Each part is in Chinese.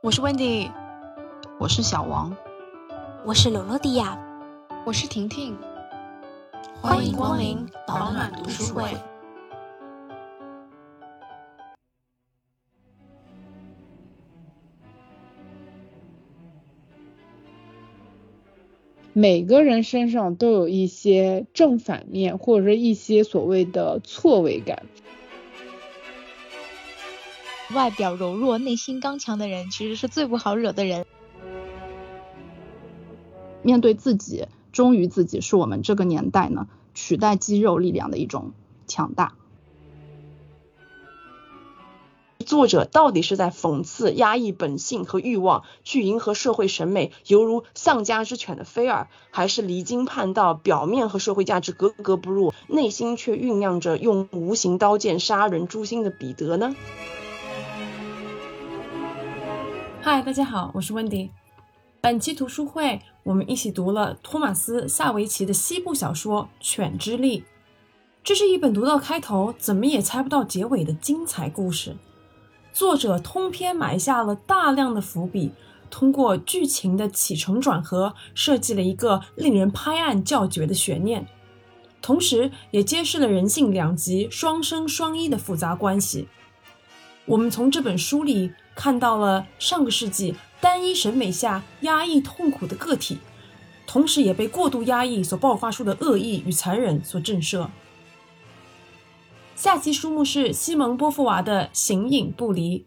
我是 Wendy，我是小王，我是罗罗迪亚，我是婷婷，欢迎光临保暖读书会。每个人身上都有一些正反面，或者是一些所谓的错位感。外表柔弱、内心刚强的人，其实是最不好惹的人。面对自己，忠于自己，是我们这个年代呢取代肌肉力量的一种强大。作者到底是在讽刺压抑本性和欲望，去迎合社会审美，犹如丧家之犬的菲尔，还是离经叛道，表面和社会价值格格不入，内心却酝酿着用无形刀剑杀人诛心的彼得呢？嗨，大家好，我是温迪。本期读书会，我们一起读了托马斯·萨维奇的西部小说《犬之力》。这是一本读到开头怎么也猜不到结尾的精彩故事。作者通篇埋下了大量的伏笔，通过剧情的起承转合，设计了一个令人拍案叫绝的悬念，同时也揭示了人性两极、双生双依的复杂关系。我们从这本书里看到了上个世纪单一审美下压抑痛苦的个体，同时也被过度压抑所爆发出的恶意与残忍所震慑。下期书目是西蒙波伏娃的《形影不离》。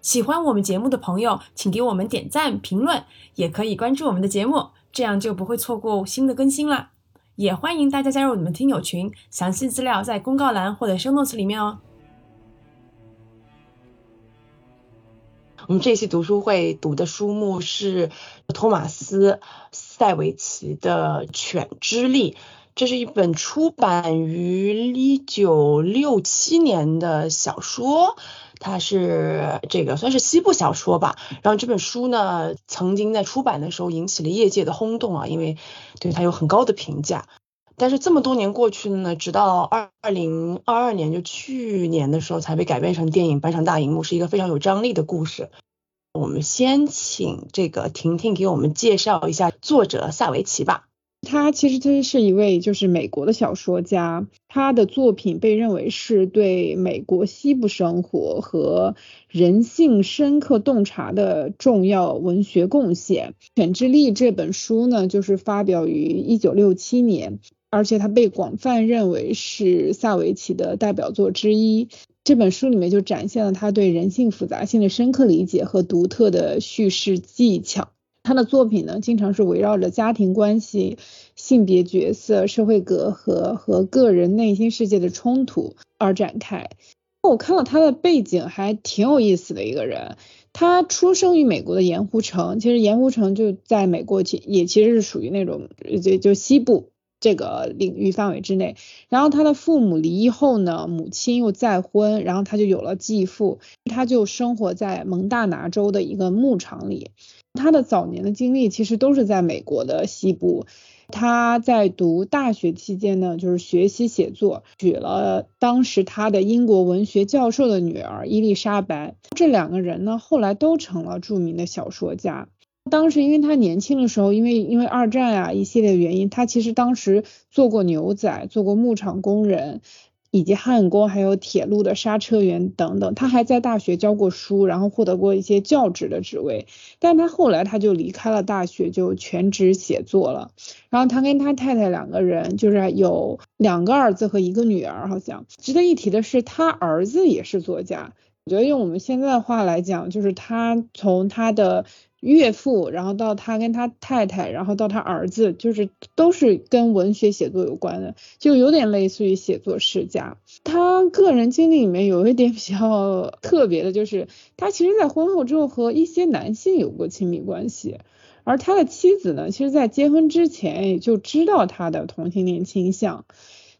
喜欢我们节目的朋友，请给我们点赞、评论，也可以关注我们的节目，这样就不会错过新的更新啦。也欢迎大家加入我们听友群，详细资料在公告栏或者 show notes 里面哦。我们这期读书会读的书目是托马斯·塞维奇的《犬之力》。这是一本出版于一九六七年的小说，它是这个算是西部小说吧。然后这本书呢，曾经在出版的时候引起了业界的轰动啊，因为对它有很高的评价。但是这么多年过去了呢，直到二零二二年，就去年的时候才被改编成电影搬上大荧幕，是一个非常有张力的故事。我们先请这个婷婷给我们介绍一下作者萨维奇吧。他其实他是一位就是美国的小说家，他的作品被认为是对美国西部生活和人性深刻洞察的重要文学贡献。《犬之力》这本书呢，就是发表于一九六七年，而且它被广泛认为是萨维奇的代表作之一。这本书里面就展现了他对人性复杂性的深刻理解和独特的叙事技巧。他的作品呢，经常是围绕着家庭关系、性别角色、社会隔阂和个人内心世界的冲突而展开。我看到他的背景还挺有意思的一个人，他出生于美国的盐湖城，其实盐湖城就在美国其也其实是属于那种就就西部这个领域范围之内。然后他的父母离异后呢，母亲又再婚，然后他就有了继父，他就生活在蒙大拿州的一个牧场里。他的早年的经历其实都是在美国的西部。他在读大学期间呢，就是学习写作，娶了当时他的英国文学教授的女儿伊丽莎白。这两个人呢，后来都成了著名的小说家。当时因为他年轻的时候，因为因为二战啊一系列原因，他其实当时做过牛仔，做过牧场工人。以及焊工，还有铁路的刹车员等等，他还在大学教过书，然后获得过一些教职的职位。但他后来他就离开了大学，就全职写作了。然后他跟他太太两个人，就是有两个儿子和一个女儿，好像。值得一提的是，他儿子也是作家。我觉得用我们现在的话来讲，就是他从他的。岳父，然后到他跟他太太，然后到他儿子，就是都是跟文学写作有关的，就有点类似于写作世家。他个人经历里面有一点比较特别的，就是他其实在婚后之后和一些男性有过亲密关系，而他的妻子呢，其实在结婚之前也就知道他的同性恋倾向，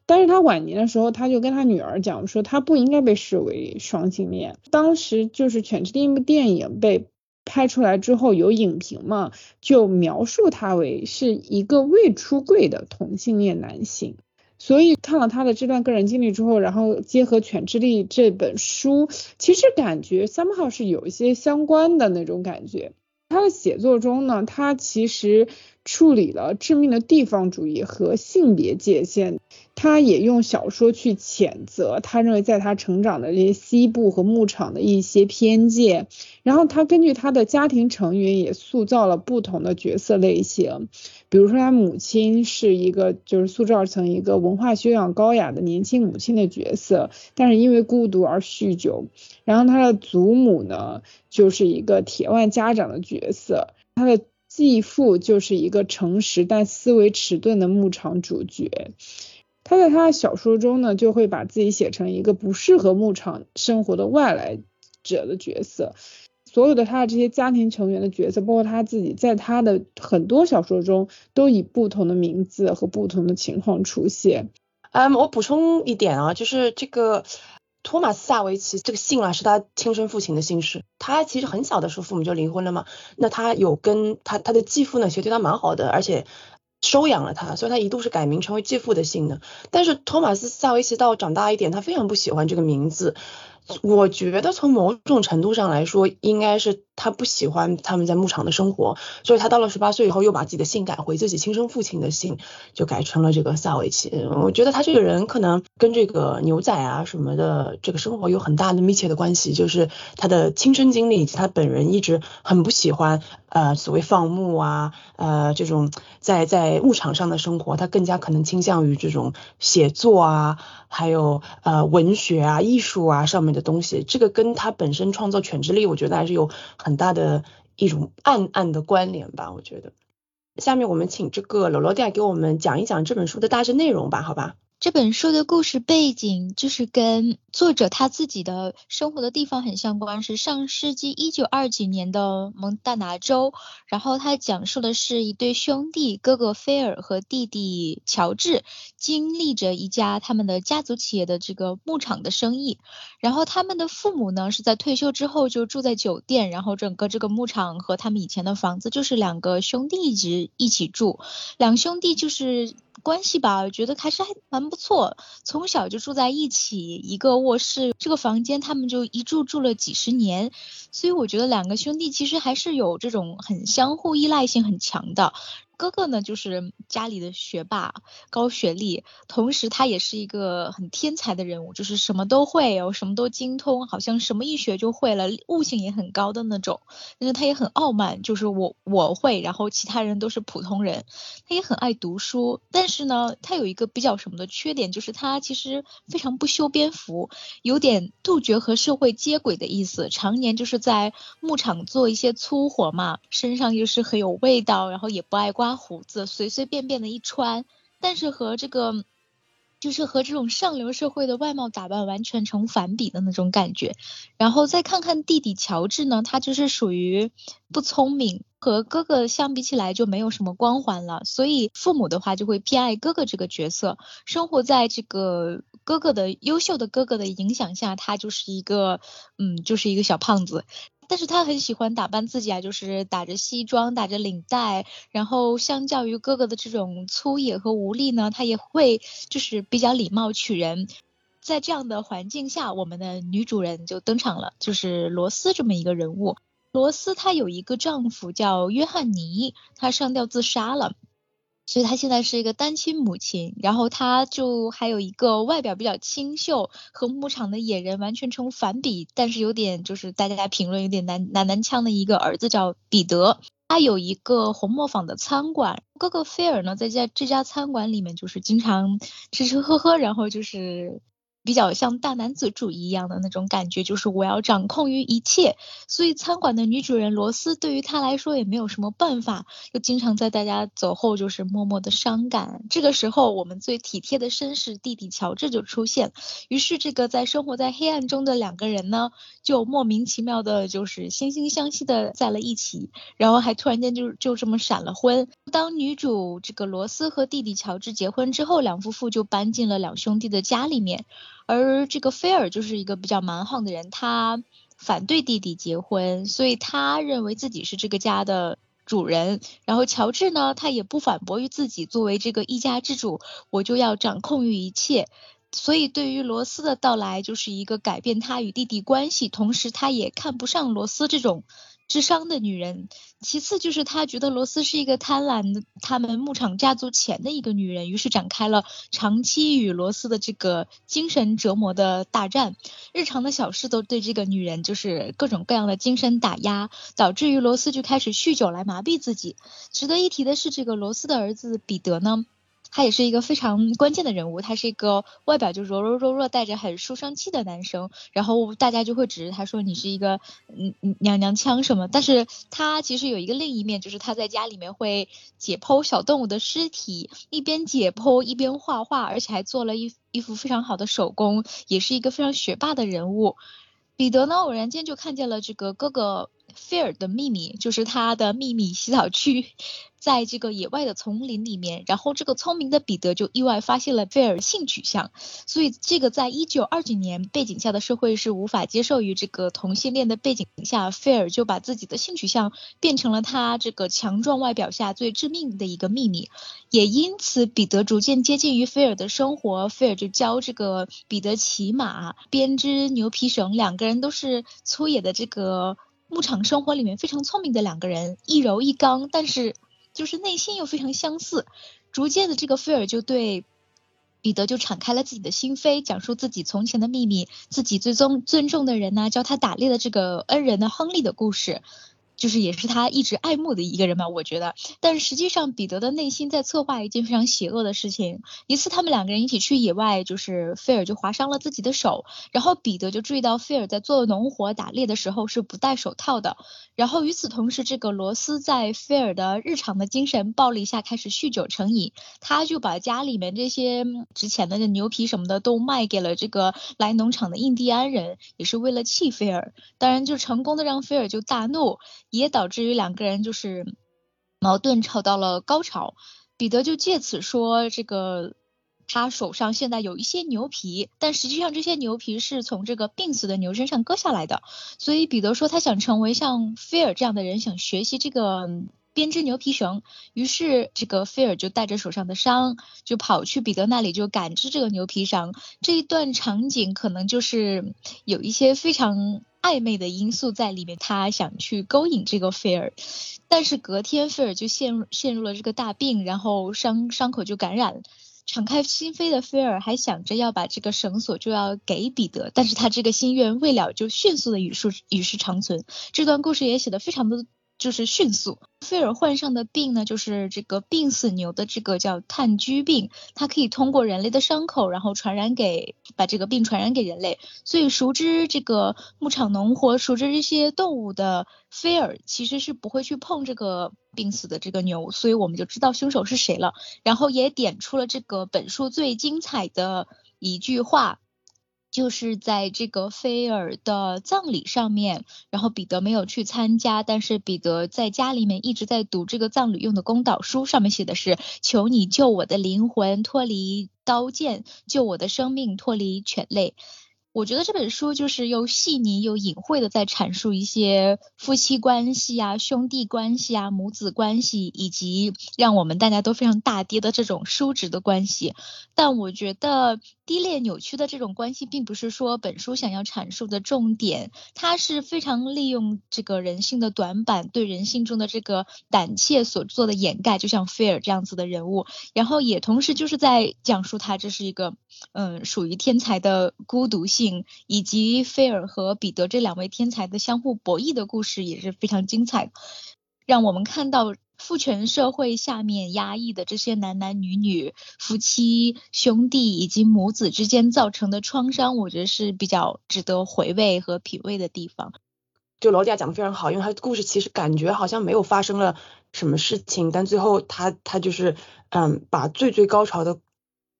但是他晚年的时候，他就跟他女儿讲说，他不应该被视为双性恋。当时就是《犬之力》一部电影被。拍出来之后有影评嘛，就描述他为是一个未出柜的同性恋男性。所以看了他的这段个人经历之后，然后结合《犬之力》这本书，其实感觉 somehow 是有一些相关的那种感觉。他的写作中呢，他其实。处理了致命的地方主义和性别界限，他也用小说去谴责他认为在他成长的这些西部和牧场的一些偏见，然后他根据他的家庭成员也塑造了不同的角色类型，比如说他母亲是一个就是塑造成一个文化修养高雅的年轻母亲的角色，但是因为孤独而酗酒，然后他的祖母呢就是一个铁腕家长的角色，他的。继父就是一个诚实但思维迟钝的牧场主角，他在他的小说中呢，就会把自己写成一个不适合牧场生活的外来者的角色。所有的他的这些家庭成员的角色，包括他自己，在他的很多小说中都以不同的名字和不同的情况出现。嗯，我补充一点啊，就是这个。托马斯·萨维奇这个姓啊，是他亲生父亲的姓氏。他其实很小的时候父母就离婚了嘛。那他有跟他他的继父呢，其实对他蛮好的，而且收养了他，所以他一度是改名成为继父的姓的。但是托马斯·萨维奇到长大一点，他非常不喜欢这个名字。我觉得从某种程度上来说，应该是。他不喜欢他们在牧场的生活，所以他到了十八岁以后，又把自己的姓改回自己亲生父亲的姓，就改成了这个萨维奇。我觉得他这个人可能跟这个牛仔啊什么的这个生活有很大的密切的关系，就是他的亲身经历以及他本人一直很不喜欢呃所谓放牧啊呃这种在在牧场上的生活，他更加可能倾向于这种写作啊，还有呃文学啊艺术啊上面的东西。这个跟他本身创造犬之力，我觉得还是有很。很大的一种暗暗的关联吧，我觉得。下面我们请这个罗罗蒂给我们讲一讲这本书的大致内容吧，好吧？这本书的故事背景就是跟作者他自己的生活的地方很相关，是上世纪一九二几年的蒙大拿州。然后他讲述的是一对兄弟，哥哥菲尔和弟弟乔治，经历着一家他们的家族企业的这个牧场的生意。然后他们的父母呢是在退休之后就住在酒店，然后整个这个牧场和他们以前的房子就是两个兄弟一直一起住，两兄弟就是。关系吧，觉得还是还蛮不错。从小就住在一起，一个卧室，这个房间他们就一住住了几十年，所以我觉得两个兄弟其实还是有这种很相互依赖性很强的。哥哥呢，就是家里的学霸，高学历，同时他也是一个很天才的人物，就是什么都会，哦，什么都精通，好像什么一学就会了，悟性也很高的那种。但是他也很傲慢，就是我我会，然后其他人都是普通人。他也很爱读书，但是呢，他有一个比较什么的缺点，就是他其实非常不修边幅，有点杜绝和社会接轨的意思，常年就是在牧场做一些粗活嘛，身上又是很有味道，然后也不爱刮。胡子随随便便的一穿，但是和这个就是和这种上流社会的外貌打扮完全成反比的那种感觉。然后再看看弟弟乔治呢，他就是属于不聪明，和哥哥相比起来就没有什么光环了，所以父母的话就会偏爱哥哥这个角色，生活在这个哥哥的优秀的哥哥的影响下，他就是一个嗯，就是一个小胖子。但是他很喜欢打扮自己啊，就是打着西装，打着领带，然后相较于哥哥的这种粗野和无力呢，他也会就是比较礼貌取人。在这样的环境下，我们的女主人就登场了，就是罗斯这么一个人物。罗斯她有一个丈夫叫约翰尼，他上吊自杀了。所以她现在是一个单亲母亲，然后她就还有一个外表比较清秀和牧场的野人完全成反比，但是有点就是大家评论有点男男男腔的一个儿子叫彼得，他有一个红磨坊的餐馆，哥哥菲尔呢在家这家餐馆里面就是经常吃吃喝喝，然后就是。比较像大男子主义一样的那种感觉，就是我要掌控于一切。所以餐馆的女主人罗斯对于他来说也没有什么办法，就经常在大家走后就是默默的伤感。这个时候，我们最体贴的绅士弟弟乔治就出现。于是，这个在生活在黑暗中的两个人呢，就莫名其妙的，就是惺惺相惜的在了一起，然后还突然间就就这么闪了婚。当女主这个罗斯和弟弟乔治结婚之后，两夫妇就搬进了两兄弟的家里面。而这个菲尔就是一个比较蛮横的人，他反对弟弟结婚，所以他认为自己是这个家的主人。然后乔治呢，他也不反驳于自己，作为这个一家之主，我就要掌控于一切。所以对于罗斯的到来，就是一个改变他与弟弟关系，同时他也看不上罗斯这种。智商的女人，其次就是他觉得罗斯是一个贪婪的他们牧场家族钱的一个女人，于是展开了长期与罗斯的这个精神折磨的大战，日常的小事都对这个女人就是各种各样的精神打压，导致于罗斯就开始酗酒来麻痹自己。值得一提的是，这个罗斯的儿子彼得呢。他也是一个非常关键的人物，他是一个外表就柔柔弱弱、带着很书生气的男生，然后大家就会指着他说你是一个嗯娘娘腔什么，但是他其实有一个另一面，就是他在家里面会解剖小动物的尸体，一边解剖一边画画，而且还做了一一幅非常好的手工，也是一个非常学霸的人物。彼得呢，偶然间就看见了这个哥哥。菲尔的秘密就是他的秘密洗澡区，在这个野外的丛林里面，然后这个聪明的彼得就意外发现了菲尔性取向，所以这个在一九二九年背景下的社会是无法接受于这个同性恋的背景下，菲尔就把自己的性取向变成了他这个强壮外表下最致命的一个秘密，也因此彼得逐渐接近于菲尔的生活，菲尔就教这个彼得骑马、编织牛皮绳，两个人都是粗野的这个。牧场生活里面非常聪明的两个人，一柔一刚，但是就是内心又非常相似。逐渐的，这个菲尔就对彼得就敞开了自己的心扉，讲述自己从前的秘密，自己最尊尊重的人呢，教他打猎的这个恩人的亨利的故事。就是也是他一直爱慕的一个人吧，我觉得。但实际上，彼得的内心在策划一件非常邪恶的事情。一次，他们两个人一起去野外，就是菲尔就划伤了自己的手，然后彼得就注意到菲尔在做农活打猎的时候是不戴手套的。然后与此同时，这个罗斯在菲尔的日常的精神暴力下开始酗酒成瘾，他就把家里面这些值钱的牛皮什么的都卖给了这个来农场的印第安人，也是为了气菲尔。当然，就成功的让菲尔就大怒。也导致于两个人就是矛盾吵到了高潮，彼得就借此说这个他手上现在有一些牛皮，但实际上这些牛皮是从这个病死的牛身上割下来的，所以彼得说他想成为像菲尔这样的人，想学习这个编织牛皮绳，于是这个菲尔就带着手上的伤就跑去彼得那里就赶制这个牛皮绳，这一段场景可能就是有一些非常。暧昧的因素在里面，他想去勾引这个菲尔，但是隔天菲尔就陷入陷入了这个大病，然后伤伤口就感染了。敞开心扉的菲尔还想着要把这个绳索就要给彼得，但是他这个心愿未了，就迅速的与世与世长存。这段故事也写的非常的。就是迅速，菲尔患上的病呢，就是这个病死牛的这个叫炭疽病，它可以通过人类的伤口，然后传染给把这个病传染给人类。所以熟知这个牧场农活，熟知这些动物的菲尔，其实是不会去碰这个病死的这个牛，所以我们就知道凶手是谁了。然后也点出了这个本书最精彩的一句话。就是在这个菲尔的葬礼上面，然后彼得没有去参加，但是彼得在家里面一直在读这个葬礼用的公祷书，上面写的是：求你救我的灵魂脱离刀剑，救我的生命脱离犬类。我觉得这本书就是又细腻又隐晦的在阐述一些夫妻关系啊、兄弟关系啊、母子关系，以及让我们大家都非常大跌的这种叔侄的关系。但我觉得低劣扭曲的这种关系，并不是说本书想要阐述的重点，它是非常利用这个人性的短板，对人性中的这个胆怯所做的掩盖，就像菲尔这样子的人物，然后也同时就是在讲述他这是一个嗯属于天才的孤独性。以及菲尔和彼得这两位天才的相互博弈的故事也是非常精彩，让我们看到父权社会下面压抑的这些男男女女、夫妻、兄弟以及母子之间造成的创伤，我觉得是比较值得回味和品味的地方。就罗迪亚讲的非常好，因为他的故事其实感觉好像没有发生了什么事情，但最后他他就是嗯把最最高潮的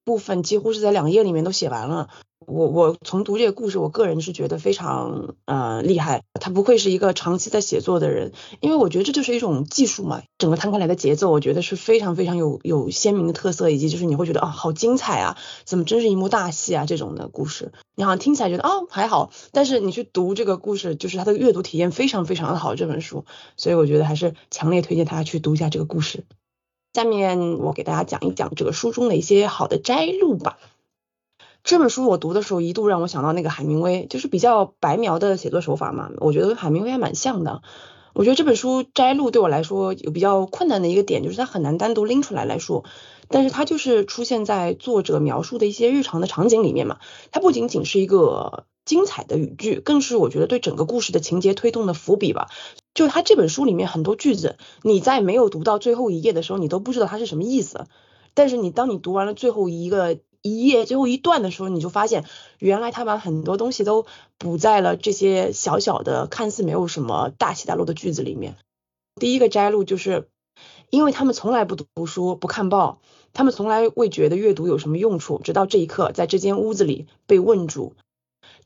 部分几乎是在两页里面都写完了。我我从读这个故事，我个人是觉得非常呃厉害。他不愧是一个长期在写作的人，因为我觉得这就是一种技术嘛。整个摊开来的节奏，我觉得是非常非常有有鲜明的特色，以及就是你会觉得啊好精彩啊，怎么真是一幕大戏啊这种的故事。你好像听起来觉得哦还好，但是你去读这个故事，就是它的阅读体验非常非常的好这本书，所以我觉得还是强烈推荐大家去读一下这个故事。下面我给大家讲一讲这个书中的一些好的摘录吧。这本书我读的时候，一度让我想到那个海明威，就是比较白描的写作手法嘛，我觉得跟海明威还蛮像的。我觉得这本书摘录对我来说有比较困难的一个点，就是它很难单独拎出来来说，但是它就是出现在作者描述的一些日常的场景里面嘛。它不仅仅是一个精彩的语句，更是我觉得对整个故事的情节推动的伏笔吧。就是它这本书里面很多句子，你在没有读到最后一页的时候，你都不知道它是什么意思，但是你当你读完了最后一个。一页最后一段的时候，你就发现原来他把很多东西都补在了这些小小的、看似没有什么大起大落的句子里面。第一个摘录就是，因为他们从来不读书、不看报，他们从来未觉得阅读有什么用处，直到这一刻，在这间屋子里被问住。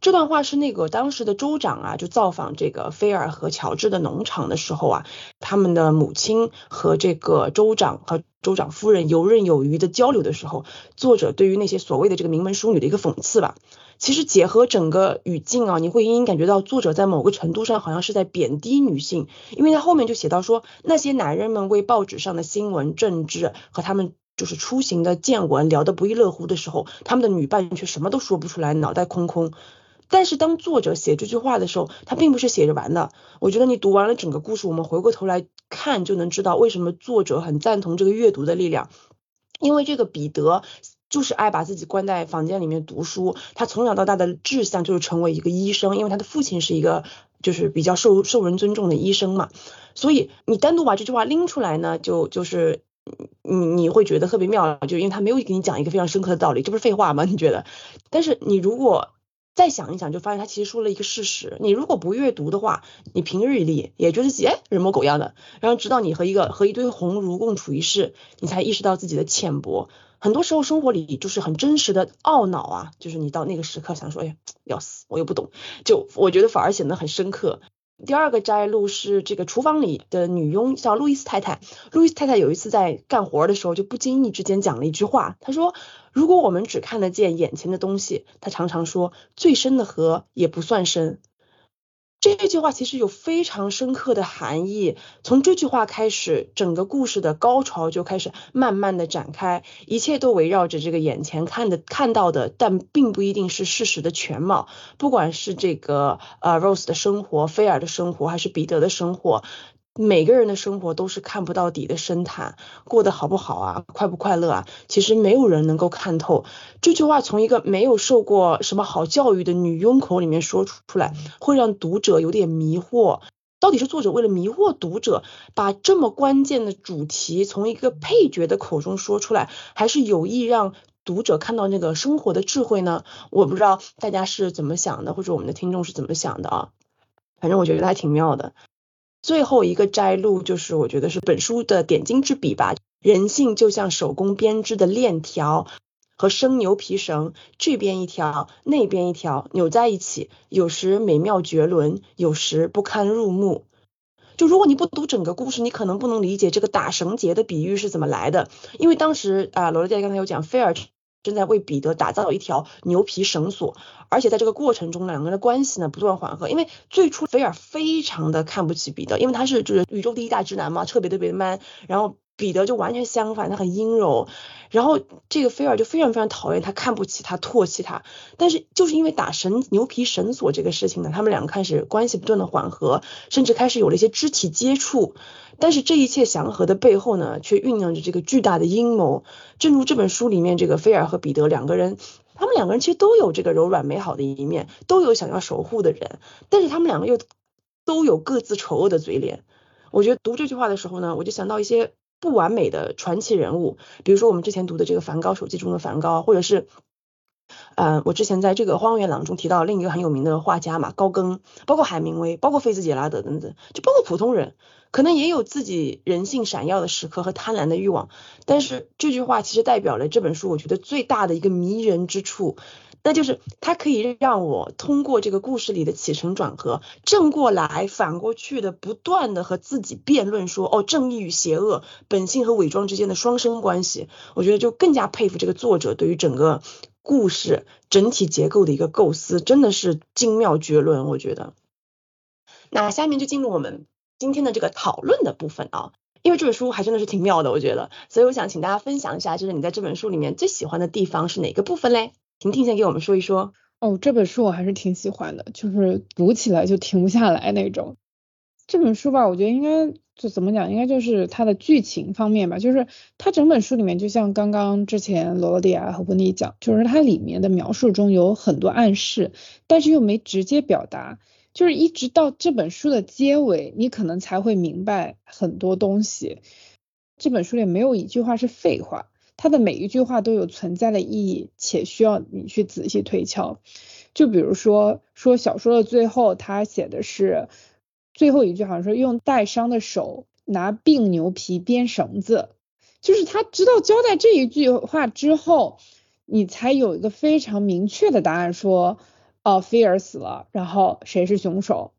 这段话是那个当时的州长啊，就造访这个菲尔和乔治的农场的时候啊，他们的母亲和这个州长和州长夫人游刃有余的交流的时候，作者对于那些所谓的这个名门淑女的一个讽刺吧。其实结合整个语境啊，你会隐隐感觉到作者在某个程度上好像是在贬低女性，因为他后面就写到说，那些男人们为报纸上的新闻、政治和他们就是出行的见闻聊得不亦乐乎的时候，他们的女伴却什么都说不出来，脑袋空空。但是当作者写这句话的时候，他并不是写着玩的。我觉得你读完了整个故事，我们回过头来看，就能知道为什么作者很赞同这个阅读的力量。因为这个彼得就是爱把自己关在房间里面读书，他从小到大的志向就是成为一个医生，因为他的父亲是一个就是比较受受人尊重的医生嘛。所以你单独把这句话拎出来呢，就就是你你会觉得特别妙，就因为他没有给你讲一个非常深刻的道理，这不是废话吗？你觉得？但是你如果再想一想，就发现他其实说了一个事实。你如果不阅读的话，你平日里也觉得自己哎人模狗样的，然后直到你和一个和一堆鸿儒共处一室，你才意识到自己的浅薄。很多时候生活里就是很真实的懊恼啊，就是你到那个时刻想说，哎要死，我又不懂，就我觉得反而显得很深刻。第二个摘录是这个厨房里的女佣叫路易斯太太。路易斯太太有一次在干活的时候，就不经意之间讲了一句话，她说：“如果我们只看得见眼前的东西，她常常说，最深的河也不算深。”这句话其实有非常深刻的含义。从这句话开始，整个故事的高潮就开始慢慢的展开，一切都围绕着这个眼前看的看到的，但并不一定是事实的全貌。不管是这个呃 Rose 的生活，菲尔的生活，还是彼得的生活。每个人的生活都是看不到底的深潭，过得好不好啊，快不快乐啊？其实没有人能够看透。这句话从一个没有受过什么好教育的女佣口里面说出来，会让读者有点迷惑。到底是作者为了迷惑读者，把这么关键的主题从一个配角的口中说出来，还是有意让读者看到那个生活的智慧呢？我不知道大家是怎么想的，或者我们的听众是怎么想的啊？反正我觉得还挺妙的。最后一个摘录就是，我觉得是本书的点睛之笔吧。人性就像手工编织的链条和生牛皮绳，这边一条，那边一条，扭在一起，有时美妙绝伦，有时不堪入目。就如果你不读整个故事，你可能不能理解这个打绳结的比喻是怎么来的。因为当时啊，罗乐姐刚才有讲，菲尔。正在为彼得打造一条牛皮绳索，而且在这个过程中，两个人的关系呢不断缓和。因为最初菲尔非常的看不起彼得，因为他是就是宇宙第一大直男嘛，特别特别 man，然后。彼得就完全相反，他很阴柔，然后这个菲尔就非常非常讨厌他，看不起他，唾弃他。但是就是因为打绳牛皮绳索这个事情呢，他们两个开始关系不断的缓和，甚至开始有了一些肢体接触。但是这一切祥和的背后呢，却酝酿着这个巨大的阴谋。正如这本书里面这个菲尔和彼得两个人，他们两个人其实都有这个柔软美好的一面，都有想要守护的人，但是他们两个又都有各自丑恶的嘴脸。我觉得读这句话的时候呢，我就想到一些。不完美的传奇人物，比如说我们之前读的这个梵高手记中的梵高，或者是，呃，我之前在这个《荒原狼》中提到另一个很有名的画家嘛，高更，包括海明威，包括菲茨杰拉德等等，就包括普通人，可能也有自己人性闪耀的时刻和贪婪的欲望。但是这句话其实代表了这本书我觉得最大的一个迷人之处。那就是它可以让我通过这个故事里的起承转合，正过来反过去的，不断的和自己辩论说，哦，正义与邪恶，本性和伪装之间的双生关系。我觉得就更加佩服这个作者对于整个故事整体结构的一个构思，真的是精妙绝伦。我觉得，那下面就进入我们今天的这个讨论的部分啊。因为这本书还真的是挺妙的，我觉得，所以我想请大家分享一下，就是你在这本书里面最喜欢的地方是哪个部分嘞？婷婷先给我们说一说。哦，这本书我还是挺喜欢的，就是读起来就停不下来那种。这本书吧，我觉得应该就怎么讲，应该就是它的剧情方面吧，就是它整本书里面，就像刚刚之前罗罗迪亚和温妮讲，就是它里面的描述中有很多暗示，但是又没直接表达。就是一直到这本书的结尾，你可能才会明白很多东西。这本书里没有一句话是废话，它的每一句话都有存在的意义，且需要你去仔细推敲。就比如说，说小说的最后，他写的是最后一句，好像说用带伤的手拿病牛皮编绳子，就是他知道交代这一句话之后，你才有一个非常明确的答案，说。哦，菲尔死了，然后谁是凶手？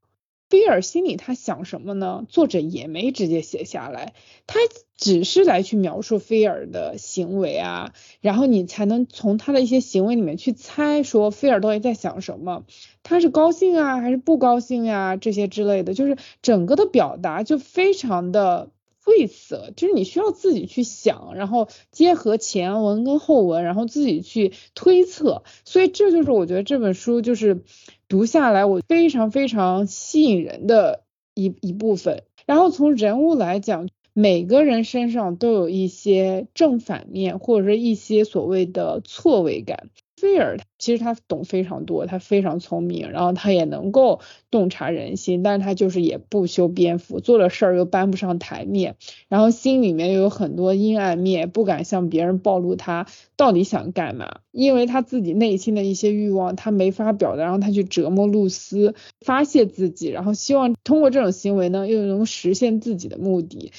菲尔心里他想什么呢？作者也没直接写下来，他只是来去描述菲尔的行为啊，然后你才能从他的一些行为里面去猜，说菲尔到底在想什么？他是高兴啊，还是不高兴呀？这些之类的，就是整个的表达就非常的。晦涩，就是你需要自己去想，然后结合前文跟后文，然后自己去推测。所以这就是我觉得这本书就是读下来我非常非常吸引人的一一部分。然后从人物来讲，每个人身上都有一些正反面，或者是一些所谓的错位感。菲尔其实他懂非常多，他非常聪明，然后他也能够洞察人心，但是他就是也不修边幅，做了事儿又搬不上台面，然后心里面又有很多阴暗面，不敢向别人暴露他到底想干嘛，因为他自己内心的一些欲望他没法表达，然后他去折磨露丝，发泄自己，然后希望通过这种行为呢又能实现自己的目的。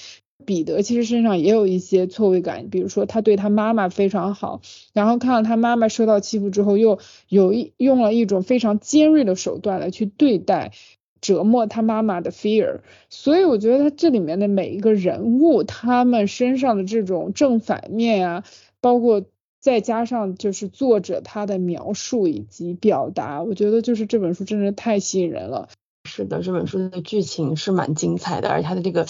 彼得其实身上也有一些错位感，比如说他对他妈妈非常好，然后看到他妈妈受到欺负之后，又有一用了一种非常尖锐的手段来去对待折磨他妈妈的 fear，所以我觉得他这里面的每一个人物，他们身上的这种正反面啊，包括再加上就是作者他的描述以及表达，我觉得就是这本书真的太吸引人了。是的，这本书的剧情是蛮精彩的，而且他的这个。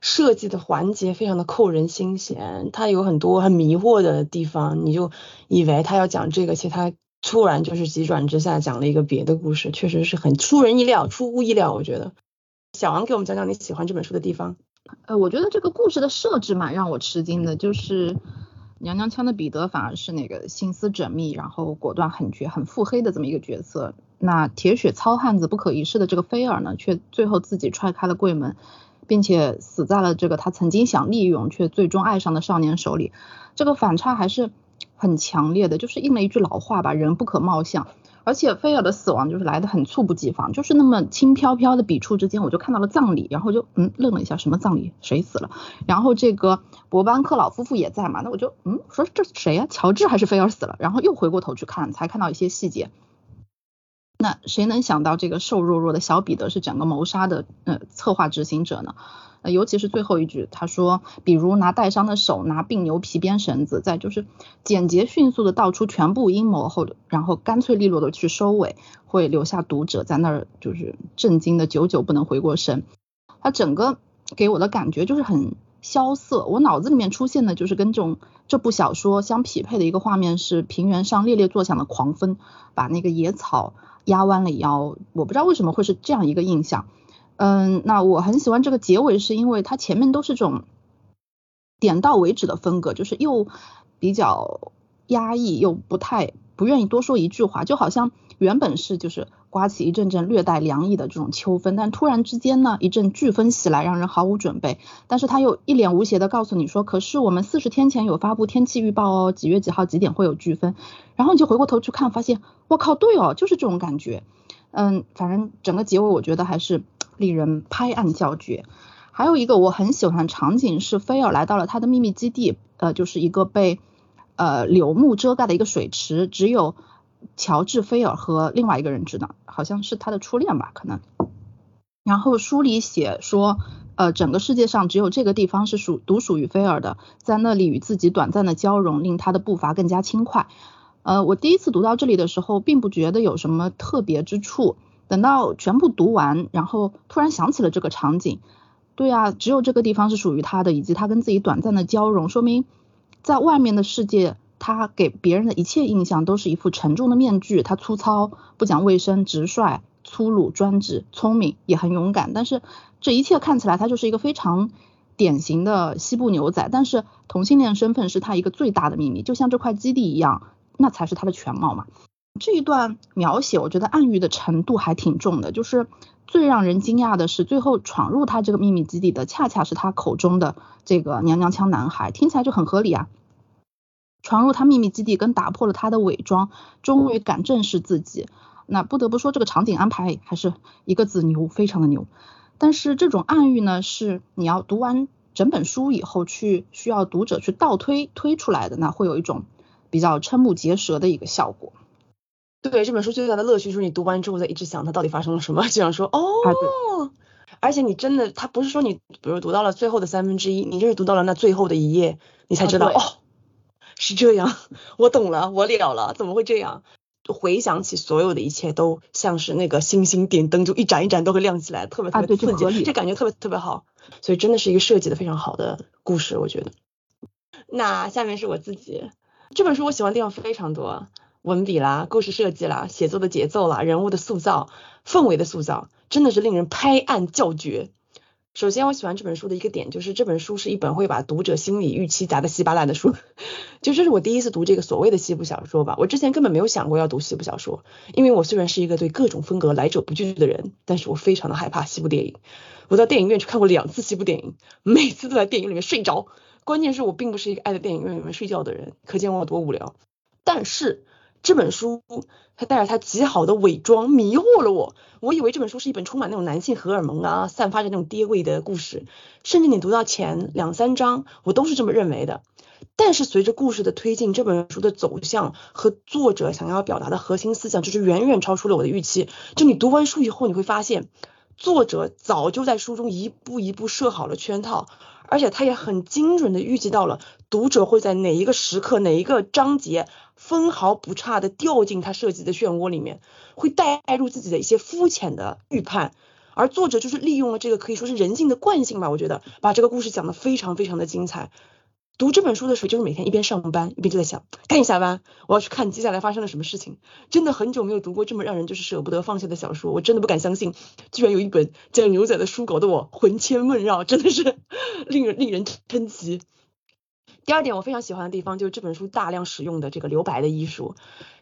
设计的环节非常的扣人心弦，它有很多很迷惑的地方，你就以为他要讲这个，其实他突然就是急转直下讲了一个别的故事，确实是很出人意料、出乎意料。我觉得，小王给我们讲讲你喜欢这本书的地方。呃，我觉得这个故事的设置蛮让我吃惊的，就是娘娘腔的彼得反而是那个心思缜密，然后果断狠绝、很腹黑的这么一个角色，那铁血糙汉子不可一世的这个菲尔呢，却最后自己踹开了柜门。并且死在了这个他曾经想利用却最终爱上的少年手里，这个反差还是很强烈的，就是应了一句老话吧，人不可貌相。而且菲尔的死亡就是来的很猝不及防，就是那么轻飘飘的笔触之间，我就看到了葬礼，然后就嗯愣了一下，什么葬礼？谁死了？然后这个伯班克老夫妇也在嘛，那我就嗯说这谁呀？乔治还是菲尔死了？然后又回过头去看，才看到一些细节。那谁能想到这个瘦弱弱的小彼得是整个谋杀的呃策划执行者呢？呃，尤其是最后一句，他说，比如拿带伤的手拿病牛皮编绳子，再就是简洁迅速的道出全部阴谋后，然后干脆利落的去收尾，会留下读者在那儿就是震惊的久久不能回过神。他整个给我的感觉就是很萧瑟，我脑子里面出现的就是跟这种这部小说相匹配的一个画面是平原上猎猎作响的狂风，把那个野草。压弯了腰，我不知道为什么会是这样一个印象。嗯，那我很喜欢这个结尾，是因为它前面都是这种点到为止的风格，就是又比较压抑，又不太不愿意多说一句话，就好像原本是就是刮起一阵阵略带凉意的这种秋风，但突然之间呢，一阵飓风袭来，让人毫无准备。但是他又一脸无邪的告诉你说，可是我们四十天前有发布天气预报哦，几月几号几点会有飓风。然后你就回过头去看，发现我靠，对哦，就是这种感觉。嗯，反正整个结尾我觉得还是令人拍案叫绝。还有一个我很喜欢场景是菲尔来到了他的秘密基地，呃，就是一个被呃柳木遮盖的一个水池，只有乔治菲尔和另外一个人知道，好像是他的初恋吧，可能。然后书里写说，呃，整个世界上只有这个地方是属独属于菲尔的，在那里与自己短暂的交融，令他的步伐更加轻快。呃，我第一次读到这里的时候，并不觉得有什么特别之处。等到全部读完，然后突然想起了这个场景，对啊，只有这个地方是属于他的，以及他跟自己短暂的交融，说明在外面的世界，他给别人的一切印象都是一副沉重的面具。他粗糙、不讲卫生、直率、粗鲁、专制、聪明，也很勇敢。但是这一切看起来，他就是一个非常典型的西部牛仔。但是同性恋身份是他一个最大的秘密，就像这块基地一样，那才是他的全貌嘛。这一段描写，我觉得暗喻的程度还挺重的。就是最让人惊讶的是，最后闯入他这个秘密基地的，恰恰是他口中的这个娘娘腔男孩，听起来就很合理啊。闯入他秘密基地，跟打破了他的伪装，终于敢正视自己。那不得不说，这个场景安排还是一个字牛，非常的牛。但是这种暗喻呢，是你要读完整本书以后去需要读者去倒推推出来的，那会有一种比较瞠目结舌的一个效果。对这本书最大的乐趣就是你读完之后再一直想它到底发生了什么，就想说哦，而且你真的，它不是说你比如读到了最后的三分之一，你就是读到了那最后的一页，你才知道哦，是这样，我懂了，我了了，怎么会这样？回想起所有的一切，都像是那个星星点灯，就一盏一盏都会亮起来，特别特别刺激，这感觉特别特别好，所以真的是一个设计的非常好的故事，我觉得。那下面是我自己，这本书我喜欢的地方非常多。文笔啦，故事设计啦，写作的节奏啦，人物的塑造，氛围的塑造，真的是令人拍案叫绝。首先，我喜欢这本书的一个点就是这本书是一本会把读者心理预期砸得稀巴烂的书。就这是我第一次读这个所谓的西部小说吧，我之前根本没有想过要读西部小说，因为我虽然是一个对各种风格来者不拒的人，但是我非常的害怕西部电影。我到电影院去看过两次西部电影，每次都在电影里面睡着。关键是我并不是一个爱在电影院里面睡觉的人，可见我有多无聊。但是。这本书，它带着它极好的伪装迷惑了我。我以为这本书是一本充满那种男性荷尔蒙啊，散发着那种爹味的故事。甚至你读到前两三章，我都是这么认为的。但是随着故事的推进，这本书的走向和作者想要表达的核心思想，就是远远超出了我的预期。就你读完书以后，你会发现，作者早就在书中一步一步设好了圈套，而且他也很精准的预计到了读者会在哪一个时刻、哪一个章节。分毫不差的掉进他设计的漩涡里面，会带入自己的一些肤浅的预判，而作者就是利用了这个可以说是人性的惯性吧，我觉得把这个故事讲得非常非常的精彩。读这本书的时候，就是每天一边上班一边就在想，赶紧下班，我要去看接下来发生了什么事情。真的很久没有读过这么让人就是舍不得放下的小说，我真的不敢相信，居然有一本讲牛仔的书搞得我魂牵梦绕，真的是 令人令人称奇。第二点，我非常喜欢的地方就是这本书大量使用的这个留白的艺术。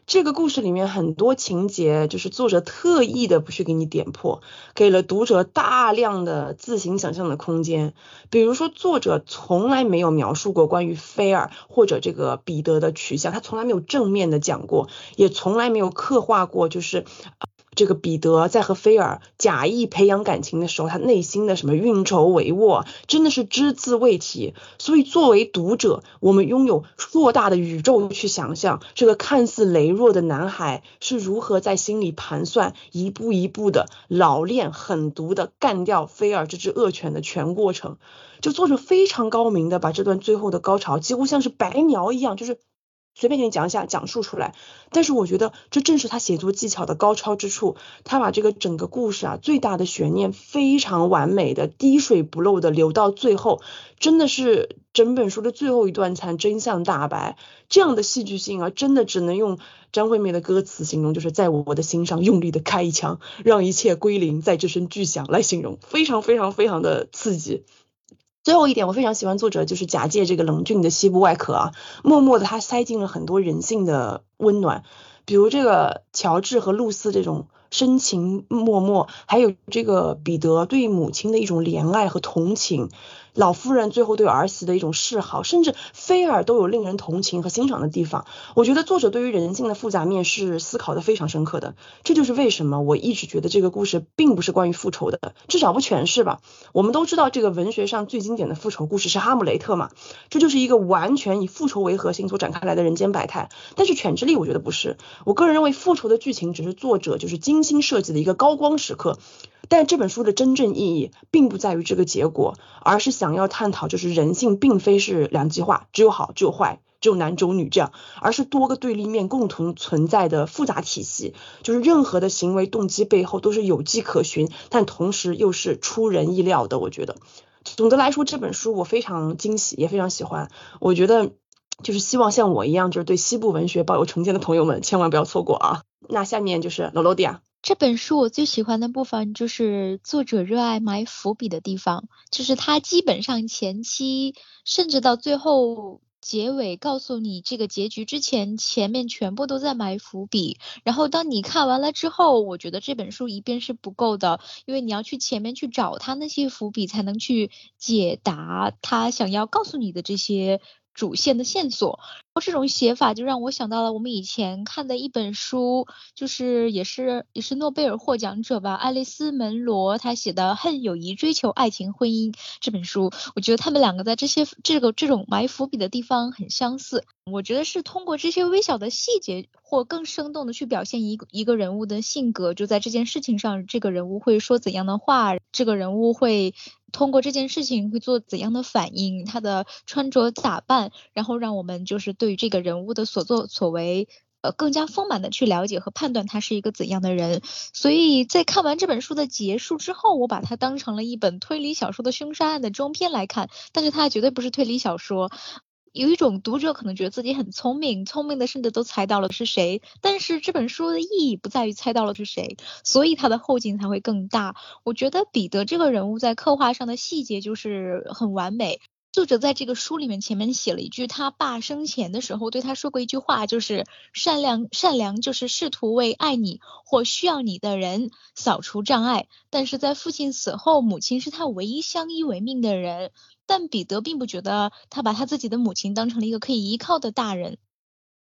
这个故事里面很多情节，就是作者特意的不去给你点破，给了读者大量的自行想象的空间。比如说，作者从来没有描述过关于菲尔或者这个彼得的取向，他从来没有正面的讲过，也从来没有刻画过，就是。这个彼得在和菲尔假意培养感情的时候，他内心的什么运筹帷幄，真的是只字未提。所以作为读者，我们拥有硕大的宇宙去想象这个看似羸弱的男孩是如何在心里盘算，一步一步的老练狠毒的干掉菲尔这只恶犬的全过程。就作者非常高明的把这段最后的高潮，几乎像是白描一样，就是。随便给你讲一下，讲述出来。但是我觉得这正是他写作技巧的高超之处。他把这个整个故事啊，最大的悬念非常完美的滴水不漏的留到最后，真的是整本书的最后一段才真相大白。这样的戏剧性啊，真的只能用张惠妹的歌词形容，就是在我的心上用力的开一枪，让一切归零，在这声巨响来形容，非常非常非常的刺激。最后一点，我非常喜欢作者就是假借这个冷峻的西部外壳啊，默默的他塞进了很多人性的温暖，比如这个乔治和露丝这种深情脉脉，还有这个彼得对母亲的一种怜爱和同情，老夫人最后对儿媳的一种示好，甚至菲尔都有令人同情和欣赏的地方。我觉得作者对于人性的复杂面是思考的非常深刻的。这就是为什么我一直觉得这个故事并不是关于复仇的，至少不全是吧。我们都知道这个文学上最经典的复仇故事是哈姆雷特嘛，这就是一个完全以复仇为核心所展开来的人间百态。但是犬之力我觉得不是，我个人认为复仇的剧情只是作者就是精心设计的一个高光时刻。但这本书的真正意义并不在于这个结果，而是想要探讨，就是人性并非是两极化，只有好只有坏，只有男只有女这样，而是多个对立面共同存在的复杂体系。就是任何的行为动机背后都是有迹可循，但同时又是出人意料的。我觉得，总的来说，这本书我非常惊喜，也非常喜欢。我觉得，就是希望像我一样，就是对西部文学抱有成见的朋友们，千万不要错过啊。那下面就是罗罗迪亚。这本书我最喜欢的部分就是作者热爱埋伏笔的地方，就是他基本上前期甚至到最后结尾告诉你这个结局之前，前面全部都在埋伏笔。然后当你看完了之后，我觉得这本书一遍是不够的，因为你要去前面去找他那些伏笔，才能去解答他想要告诉你的这些。主线的线索，这种写法就让我想到了我们以前看的一本书，就是也是也是诺贝尔获奖者吧，爱丽丝门罗她写的《恨友谊追求爱情婚姻》这本书，我觉得他们两个在这些这个这种埋伏笔的地方很相似。我觉得是通过这些微小的细节，或更生动的去表现一个一个人物的性格，就在这件事情上，这个人物会说怎样的话，这个人物会。通过这件事情会做怎样的反应，他的穿着打扮，然后让我们就是对于这个人物的所作所为，呃，更加丰满的去了解和判断他是一个怎样的人。所以在看完这本书的结束之后，我把它当成了一本推理小说的凶杀案的中篇来看，但是它绝对不是推理小说。有一种读者可能觉得自己很聪明，聪明的甚至都猜到了是谁，但是这本书的意义不在于猜到了是谁，所以它的后劲才会更大。我觉得彼得这个人物在刻画上的细节就是很完美。作者在这个书里面前面写了一句，他爸生前的时候对他说过一句话，就是善良善良就是试图为爱你或需要你的人扫除障碍，但是在父亲死后，母亲是他唯一相依为命的人。但彼得并不觉得他把他自己的母亲当成了一个可以依靠的大人。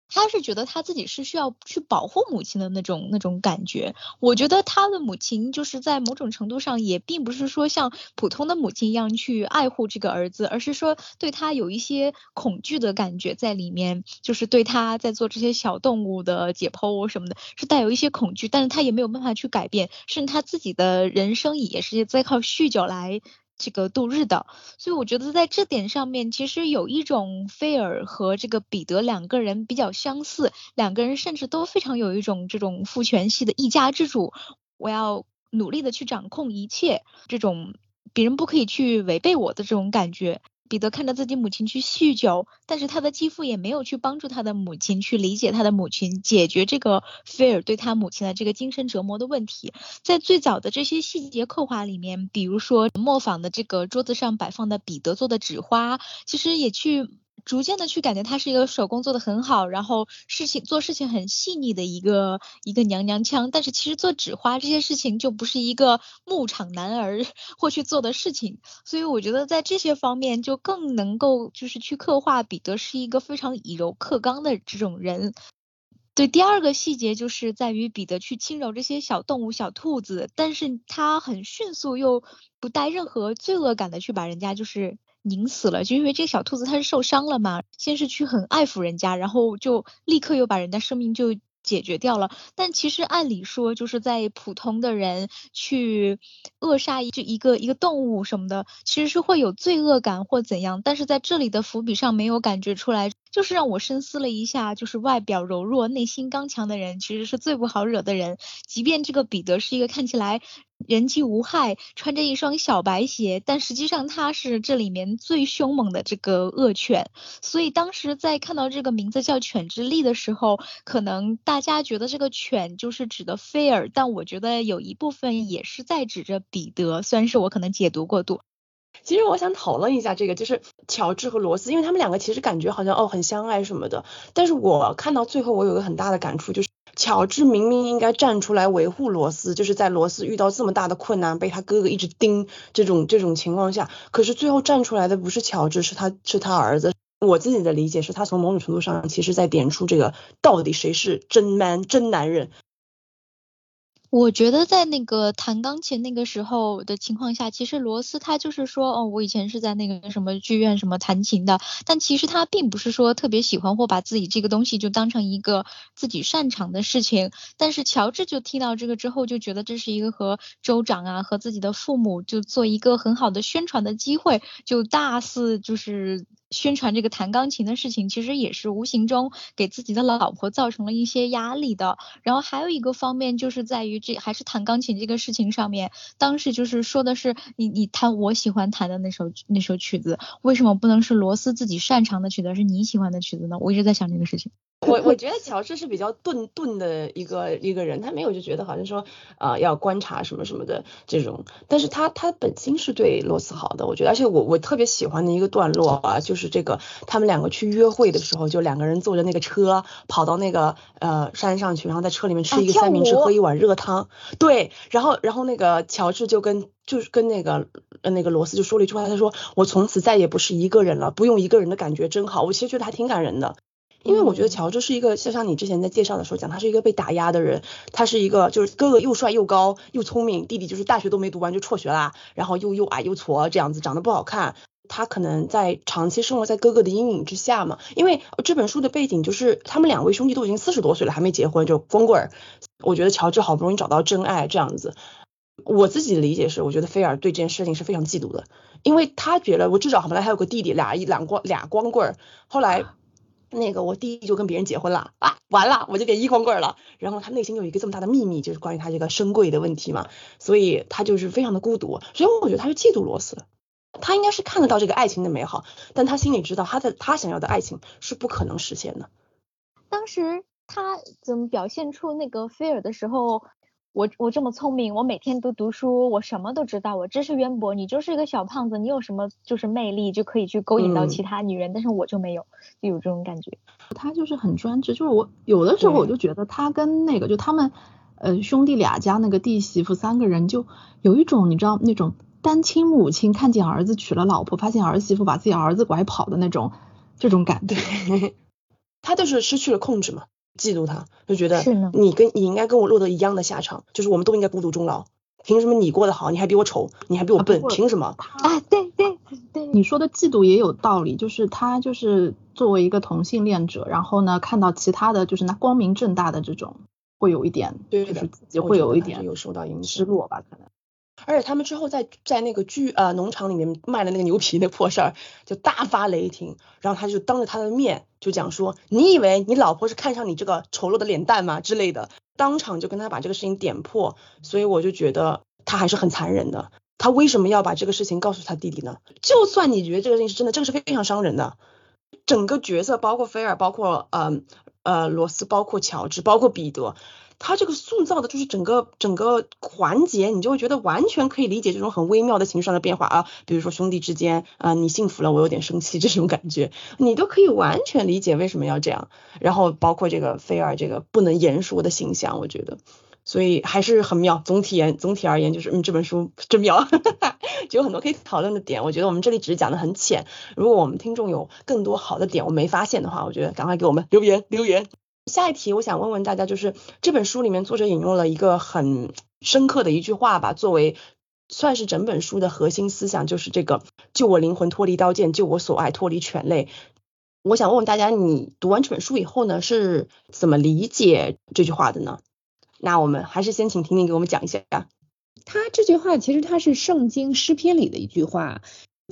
他是觉得他自己是需要去保护母亲的那种那种感觉。我觉得他的母亲就是在某种程度上也并不是说像普通的母亲一样去爱护这个儿子，而是说对他有一些恐惧的感觉在里面，就是对他在做这些小动物的解剖什么的，是带有一些恐惧，但是他也没有办法去改变，甚至他自己的人生也是在靠酗酒来。这个度日的，所以我觉得在这点上面，其实有一种菲尔和这个彼得两个人比较相似，两个人甚至都非常有一种这种父权系的一家之主，我要努力的去掌控一切，这种别人不可以去违背我的这种感觉。彼得看着自己母亲去酗酒，但是他的继父也没有去帮助他的母亲去理解他的母亲，解决这个菲尔对他母亲的这个精神折磨的问题。在最早的这些细节刻画里面，比如说磨坊的这个桌子上摆放的彼得做的纸花，其实也去。逐渐的去感觉她是一个手工做的很好，然后事情做事情很细腻的一个一个娘娘腔，但是其实做纸花这些事情就不是一个牧场男儿 会去做的事情，所以我觉得在这些方面就更能够就是去刻画彼得是一个非常以柔克刚的这种人。对，第二个细节就是在于彼得去轻柔这些小动物小兔子，但是他很迅速又不带任何罪恶感的去把人家就是。拧死了，就因为这个小兔子它是受伤了嘛，先是去很爱抚人家，然后就立刻又把人家生命就解决掉了。但其实按理说，就是在普通的人去扼杀一一个一个动物什么的，其实是会有罪恶感或怎样，但是在这里的伏笔上没有感觉出来。就是让我深思了一下，就是外表柔弱、内心刚强的人，其实是最不好惹的人。即便这个彼得是一个看起来人机无害、穿着一双小白鞋，但实际上他是这里面最凶猛的这个恶犬。所以当时在看到这个名字叫“犬之力”的时候，可能大家觉得这个犬就是指的菲尔，但我觉得有一部分也是在指着彼得，虽然是我可能解读过度。其实我想讨论一下这个，就是乔治和罗斯，因为他们两个其实感觉好像哦很相爱什么的，但是我看到最后我有个很大的感触，就是乔治明明应该站出来维护罗斯，就是在罗斯遇到这么大的困难，被他哥哥一直盯这种这种情况下，可是最后站出来的不是乔治，是他是他儿子。我自己的理解是他从某种程度上，其实在点出这个到底谁是真 man 真男人。我觉得在那个弹钢琴那个时候的情况下，其实罗斯他就是说，哦，我以前是在那个什么剧院什么弹琴的，但其实他并不是说特别喜欢或把自己这个东西就当成一个自己擅长的事情。但是乔治就听到这个之后，就觉得这是一个和州长啊和自己的父母就做一个很好的宣传的机会，就大肆就是。宣传这个弹钢琴的事情，其实也是无形中给自己的老婆造成了一些压力的。然后还有一个方面，就是在于这还是弹钢琴这个事情上面，当时就是说的是你你弹我喜欢弹的那首那首曲子，为什么不能是罗斯自己擅长的曲子，是你喜欢的曲子呢？我一直在想这个事情。我我觉得乔治是比较钝钝的一个一个人，他没有就觉得好像说呃要观察什么什么的这种，但是他他本心是对罗斯好的，我觉得，而且我我特别喜欢的一个段落啊，就是这个他们两个去约会的时候，就两个人坐着那个车跑到那个呃山上去，然后在车里面吃一个三明治，喝一碗热汤，对，然后然后那个乔治就跟就是跟那个那个罗斯就说了一句话，他说我从此再也不是一个人了，不用一个人的感觉真好，我其实觉得还挺感人的。因为我觉得乔治是一个，就像你之前在介绍的时候讲，他是一个被打压的人，他是一个就是哥哥又帅又高又聪明，弟弟就是大学都没读完就辍学啦，然后又又矮又矬这样子，长得不好看。他可能在长期生活在哥哥的阴影之下嘛。因为这本书的背景就是他们两位兄弟都已经四十多岁了，还没结婚就光棍儿。我觉得乔治好不容易找到真爱这样子，我自己的理解是，我觉得菲尔对这件事情是非常嫉妒的，因为他觉得我至少本来还有个弟弟，俩一两光俩光棍儿，后来。那个我弟弟就跟别人结婚了啊，完了我就给一光棍了。然后他内心有一个这么大的秘密，就是关于他这个身贵的问题嘛，所以他就是非常的孤独。所以我觉得他是嫉妒罗斯，他应该是看得到这个爱情的美好，但他心里知道他的他想要的爱情是不可能实现的。当时他怎么表现出那个菲尔的时候？我我这么聪明，我每天都读书，我什么都知道，我知识渊博。你就是一个小胖子，你有什么就是魅力就可以去勾引到其他女人，但是我就没有，就有这种感觉。他就是很专制，就是我有的时候我就觉得他跟那个就他们呃兄弟俩家那个弟媳妇三个人就有一种你知道那种单亲母亲看见儿子娶了老婆，发现儿媳妇把自己儿子拐跑的那种这种感觉。他就是失去了控制嘛。嫉妒他，就觉得你跟你应该跟我落得一样的下场，就是我们都应该孤独终老。凭什么你过得好，你还比我丑，你还比我笨？凭什么？啊，对对对，你说的嫉妒也有道理，就是他就是作为一个同性恋者，然后呢，看到其他的就是那光明正大的这种，会有一点，就是自己会有一点有受到影响，失落吧，可能。而且他们之后在在那个剧呃农场里面卖的那个牛皮那破事儿，就大发雷霆，然后他就当着他的面就讲说，你以为你老婆是看上你这个丑陋的脸蛋吗之类的，当场就跟他把这个事情点破，所以我就觉得他还是很残忍的。他为什么要把这个事情告诉他弟弟呢？就算你觉得这个事情是真的，这个是非常伤人的。整个角色包括菲尔，包括呃呃罗斯，包括乔治，包括彼得。他这个塑造的就是整个整个环节，你就会觉得完全可以理解这种很微妙的情绪上的变化啊，比如说兄弟之间啊，你幸福了，我有点生气 这种感觉，你都可以完全理解为什么要这样。然后包括这个菲尔这个不能言说的形象，我觉得，所以还是很妙。总体言总体而言，就是嗯，这本书真妙，就有很多可以讨论的点。我觉得我们这里只是讲的很浅，如果我们听众有更多好的点我没发现的话，我觉得赶快给我们留言留言。下一题，我想问问大家，就是这本书里面作者引用了一个很深刻的一句话吧，作为算是整本书的核心思想，就是这个“救我灵魂脱离刀剑，救我所爱脱离犬类”。我想问问大家，你读完这本书以后呢，是怎么理解这句话的呢？那我们还是先请婷婷给我们讲一下。他这句话其实他是圣经诗篇里的一句话。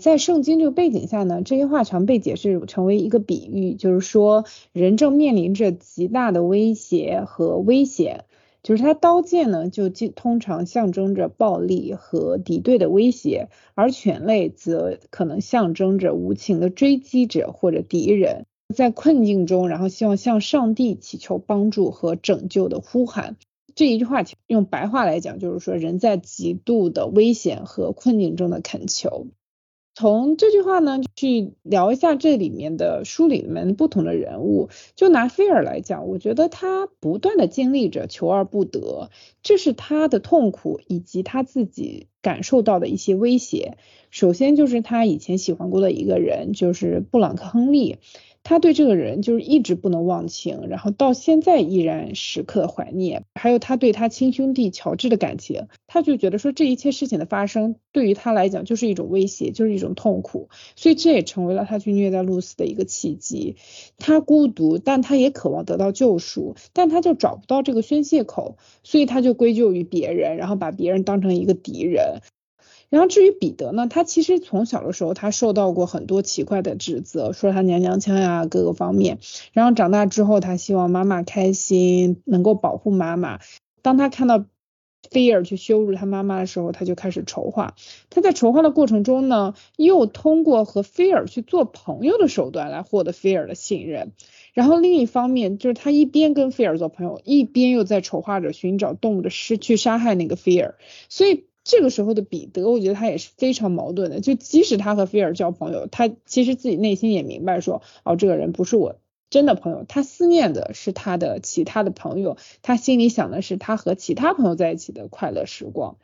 在圣经这个背景下呢，这些话常被解释成为一个比喻，就是说人正面临着极大的威胁和危险，就是他刀剑呢就通常象征着暴力和敌对的威胁，而犬类则可能象征着无情的追击者或者敌人，在困境中，然后希望向上帝祈求帮助和拯救的呼喊。这一句话用白话来讲，就是说人在极度的危险和困境中的恳求。从这句话呢，去聊一下这里面的书里面不同的人物。就拿菲尔来讲，我觉得他不断的经历着求而不得，这是他的痛苦以及他自己感受到的一些威胁。首先就是他以前喜欢过的一个人，就是布朗克·亨利。他对这个人就是一直不能忘情，然后到现在依然时刻怀念。还有他对他亲兄弟乔治的感情，他就觉得说这一切事情的发生对于他来讲就是一种威胁，就是一种痛苦，所以这也成为了他去虐待露丝的一个契机。他孤独，但他也渴望得到救赎，但他就找不到这个宣泄口，所以他就归咎于别人，然后把别人当成一个敌人。然后至于彼得呢，他其实从小的时候他受到过很多奇怪的指责，说他娘娘腔呀各个方面。然后长大之后，他希望妈妈开心，能够保护妈妈。当他看到菲尔去羞辱他妈妈的时候，他就开始筹划。他在筹划的过程中呢，又通过和菲尔去做朋友的手段来获得菲尔的信任。然后另一方面，就是他一边跟菲尔做朋友，一边又在筹划着寻找动物的尸去杀害那个菲尔。所以。这个时候的彼得，我觉得他也是非常矛盾的。就即使他和菲尔交朋友，他其实自己内心也明白说，哦，这个人不是我真的朋友。他思念的是他的其他的朋友，他心里想的是他和其他朋友在一起的快乐时光。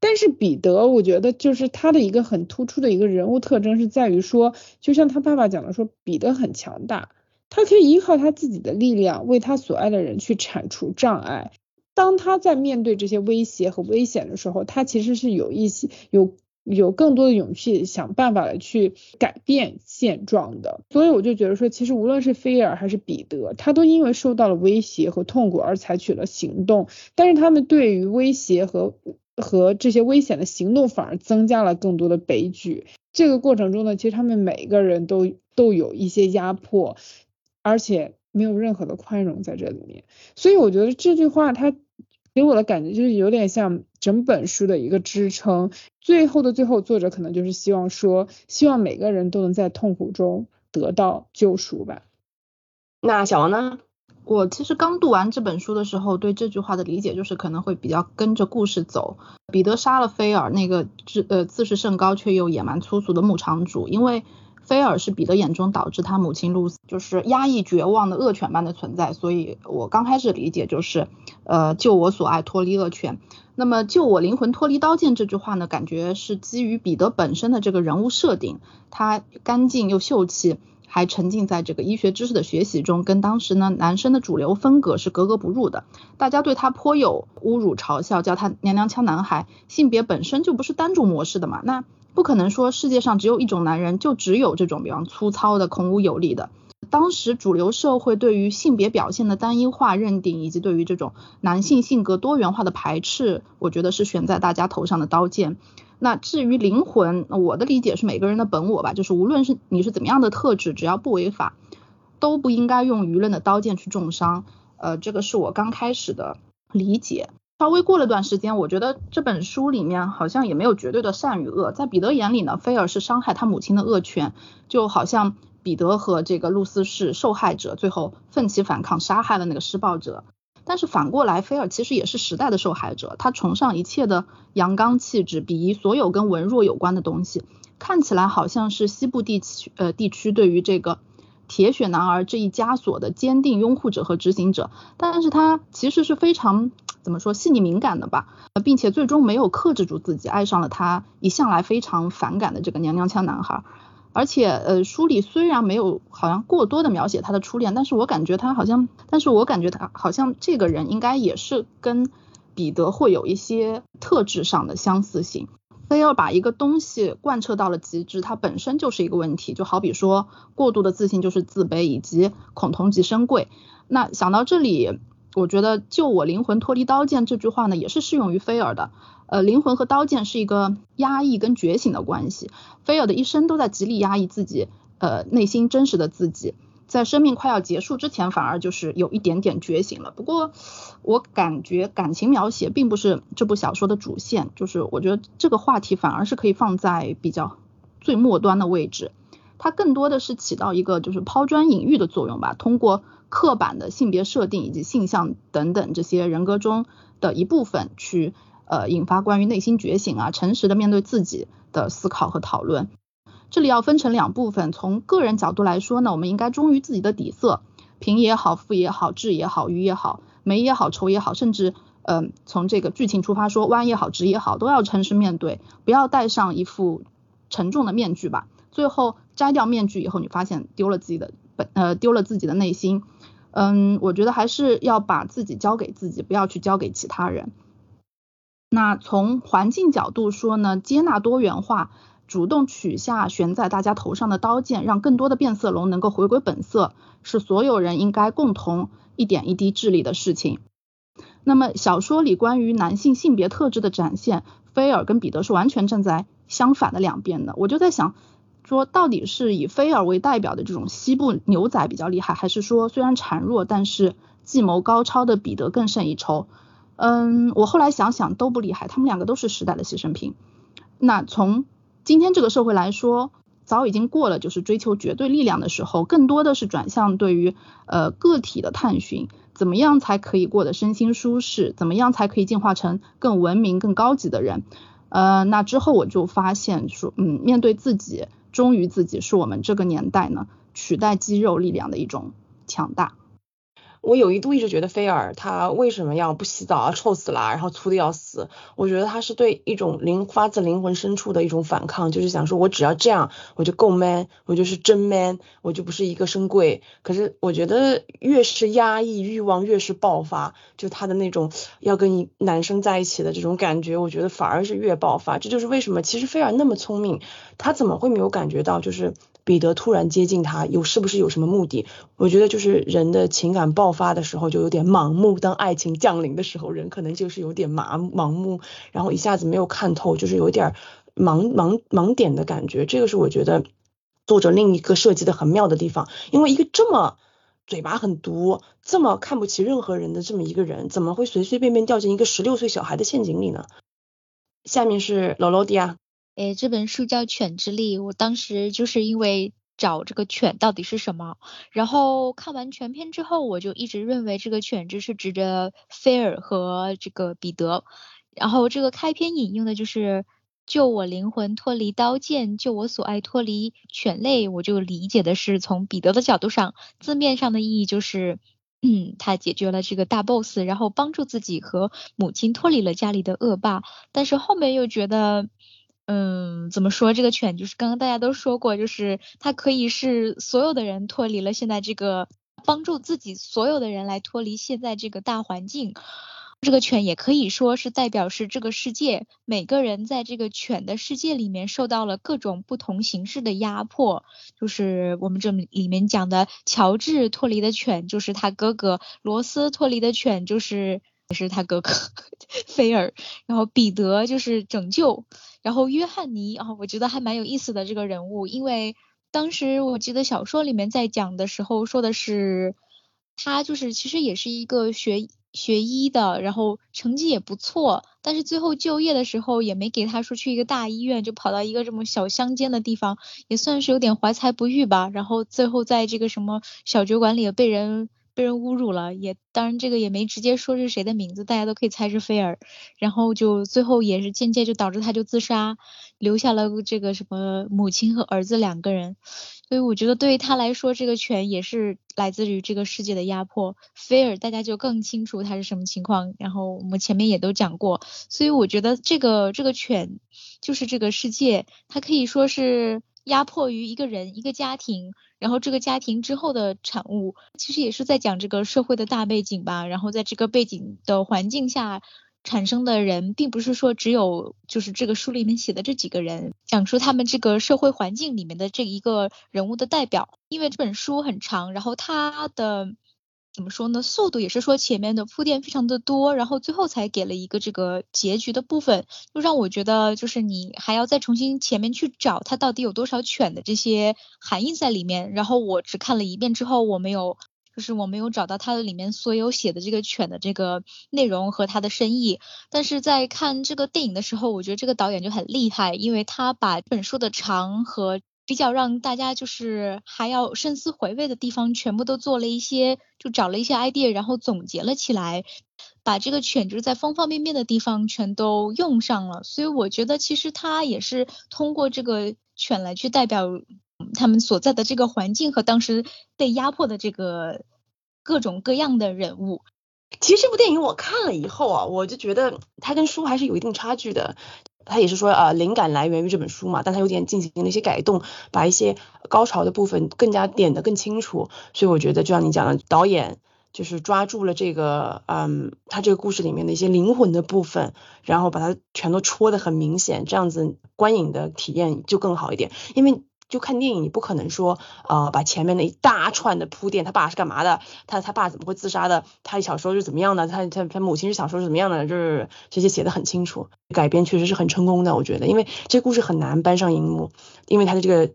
但是彼得，我觉得就是他的一个很突出的一个人物特征是在于说，就像他爸爸讲的说，彼得很强大，他可以依靠他自己的力量，为他所爱的人去铲除障碍。当他在面对这些威胁和危险的时候，他其实是有一些有有更多的勇气，想办法来去改变现状的。所以我就觉得说，其实无论是菲尔还是彼得，他都因为受到了威胁和痛苦而采取了行动。但是他们对于威胁和和这些危险的行动，反而增加了更多的悲剧。这个过程中呢，其实他们每一个人都都有一些压迫，而且没有任何的宽容在这里面。所以我觉得这句话他。给我的感觉就是有点像整本书的一个支撑，最后的最后，作者可能就是希望说，希望每个人都能在痛苦中得到救赎吧。那小王呢？我其实刚读完这本书的时候，对这句话的理解就是可能会比较跟着故事走。彼得杀了菲尔那个自呃自视甚高却又野蛮粗俗的牧场主，因为。菲尔是彼得眼中导致他母亲露丝就是压抑绝望的恶犬般的存在，所以我刚开始理解就是，呃，救我所爱，脱离恶犬。那么救我灵魂脱离刀剑这句话呢，感觉是基于彼得本身的这个人物设定，他干净又秀气，还沉浸在这个医学知识的学习中，跟当时呢男生的主流风格是格格不入的。大家对他颇有侮辱嘲笑，叫他娘娘腔男孩，性别本身就不是单种模式的嘛，那。不可能说世界上只有一种男人，就只有这种比方粗糙的、孔武有力的。当时主流社会对于性别表现的单一化认定，以及对于这种男性性格多元化的排斥，我觉得是悬在大家头上的刀剑。那至于灵魂，我的理解是每个人的本我吧，就是无论是你是怎么样的特质，只要不违法，都不应该用舆论的刀剑去重伤。呃，这个是我刚开始的理解。稍微过了段时间，我觉得这本书里面好像也没有绝对的善与恶。在彼得眼里呢，菲尔是伤害他母亲的恶犬，就好像彼得和这个露丝是受害者，最后奋起反抗，杀害了那个施暴者。但是反过来，菲尔其实也是时代的受害者，他崇尚一切的阳刚气质，鄙夷所有跟文弱有关的东西，看起来好像是西部地区呃地区对于这个。铁血男儿这一枷锁的坚定拥护者和执行者，但是他其实是非常怎么说细腻敏感的吧，并且最终没有克制住自己，爱上了他一向来非常反感的这个娘娘腔男孩。而且呃书里虽然没有好像过多的描写他的初恋，但是我感觉他好像，但是我感觉他好像这个人应该也是跟彼得会有一些特质上的相似性。非要把一个东西贯彻到了极致，它本身就是一个问题。就好比说，过度的自信就是自卑，以及恐同即生贵。那想到这里，我觉得“救我灵魂脱离刀剑”这句话呢，也是适用于菲尔的。呃，灵魂和刀剑是一个压抑跟觉醒的关系。菲尔的一生都在极力压抑自己，呃，内心真实的自己。在生命快要结束之前，反而就是有一点点觉醒了。不过，我感觉感情描写并不是这部小说的主线，就是我觉得这个话题反而是可以放在比较最末端的位置。它更多的是起到一个就是抛砖引玉的作用吧，通过刻板的性别设定以及性向等等这些人格中的一部分，去呃引发关于内心觉醒啊、诚实的面对自己的思考和讨论。这里要分成两部分，从个人角度来说呢，我们应该忠于自己的底色，贫也好，富也好，智也好，愚也好，美也好，丑也好，甚至，嗯，从这个剧情出发说，弯也好，直也好，都要诚实面对，不要戴上一副沉重的面具吧。最后摘掉面具以后，你发现丢了自己的本，呃，丢了自己的内心。嗯，我觉得还是要把自己交给自己，不要去交给其他人。那从环境角度说呢，接纳多元化，主动取下悬在大家头上的刀剑，让更多的变色龙能够回归本色，是所有人应该共同一点一滴治理的事情。那么小说里关于男性性别特质的展现，菲尔跟彼得是完全站在相反的两边的。我就在想，说到底是以菲尔为代表的这种西部牛仔比较厉害，还是说虽然孱弱，但是计谋高超的彼得更胜一筹？嗯，我后来想想都不厉害，他们两个都是时代的牺牲品。那从今天这个社会来说，早已经过了就是追求绝对力量的时候，更多的是转向对于呃个体的探寻，怎么样才可以过得身心舒适，怎么样才可以进化成更文明、更高级的人。呃，那之后我就发现说，嗯，面对自己，忠于自己，是我们这个年代呢取代肌肉力量的一种强大。我有一度一直觉得菲尔他为什么要不洗澡啊，臭死了，然后粗的要死。我觉得他是对一种灵发自灵魂深处的一种反抗，就是想说我只要这样，我就够 man，我就是真 man，我就不是一个深贵。可是我觉得越是压抑欲望，越是爆发，就他的那种要跟男生在一起的这种感觉，我觉得反而是越爆发。这就是为什么其实菲尔那么聪明，他怎么会没有感觉到就是。彼得突然接近他，有是不是有什么目的？我觉得就是人的情感爆发的时候就有点盲目，当爱情降临的时候，人可能就是有点麻盲目，然后一下子没有看透，就是有点盲盲盲点的感觉。这个是我觉得作者另一个设计的很妙的地方，因为一个这么嘴巴很毒、这么看不起任何人的这么一个人，怎么会随随便便掉进一个十六岁小孩的陷阱里呢？下面是罗罗迪亚。诶，这本书叫《犬之力》，我当时就是因为找这个犬到底是什么，然后看完全篇之后，我就一直认为这个犬只是指着菲尔和这个彼得，然后这个开篇引用的就是“救我灵魂脱离刀剑，救我所爱脱离犬类”，我就理解的是从彼得的角度上，字面上的意义就是，嗯，他解决了这个大 boss，然后帮助自己和母亲脱离了家里的恶霸，但是后面又觉得。嗯，怎么说这个犬就是刚刚大家都说过，就是它可以是所有的人脱离了现在这个，帮助自己所有的人来脱离现在这个大环境。这个犬也可以说是代表是这个世界，每个人在这个犬的世界里面受到了各种不同形式的压迫。就是我们这里面讲的乔治脱离的犬就是他哥哥，罗斯脱离的犬就是也是他哥哥菲尔，然后彼得就是拯救。然后约翰尼啊，我觉得还蛮有意思的这个人物，因为当时我记得小说里面在讲的时候说的是，他就是其实也是一个学学医的，然后成绩也不错，但是最后就业的时候也没给他说去一个大医院，就跑到一个这么小乡间的地方，也算是有点怀才不遇吧。然后最后在这个什么小酒馆里被人。被人侮辱了，也当然这个也没直接说是谁的名字，大家都可以猜是菲尔。然后就最后也是间接就导致他就自杀，留下了这个什么母亲和儿子两个人。所以我觉得对于他来说，这个犬也是来自于这个世界的压迫。菲尔大家就更清楚他是什么情况，然后我们前面也都讲过。所以我觉得这个这个犬就是这个世界，它可以说是。压迫于一个人、一个家庭，然后这个家庭之后的产物，其实也是在讲这个社会的大背景吧。然后在这个背景的环境下产生的人，并不是说只有就是这个书里面写的这几个人，讲述他们这个社会环境里面的这一个人物的代表。因为这本书很长，然后它的。怎么说呢？速度也是说前面的铺垫非常的多，然后最后才给了一个这个结局的部分，就让我觉得就是你还要再重新前面去找它到底有多少犬的这些含义在里面。然后我只看了一遍之后，我没有就是我没有找到它的里面所有写的这个犬的这个内容和它的深意。但是在看这个电影的时候，我觉得这个导演就很厉害，因为他把本书的长和。比较让大家就是还要深思回味的地方，全部都做了一些，就找了一些 idea，然后总结了起来，把这个犬就是在方方面面的地方全都用上了。所以我觉得其实它也是通过这个犬来去代表他们所在的这个环境和当时被压迫的这个各种各样的人物。其实这部电影我看了以后啊，我就觉得它跟书还是有一定差距的。他也是说呃，灵感来源于这本书嘛，但他有点进行了一些改动，把一些高潮的部分更加点得更清楚。所以我觉得，就像你讲的，导演就是抓住了这个，嗯，他这个故事里面的一些灵魂的部分，然后把它全都戳得很明显，这样子观影的体验就更好一点，因为。就看电影，你不可能说，呃，把前面的一大串的铺垫，他爸是干嘛的，他他爸怎么会自杀的，他小时候是怎么样的，他他他母亲是小时候是怎么样的，就是这些写的很清楚，改编确实是很成功的，我觉得，因为这故事很难搬上荧幕，因为他的这个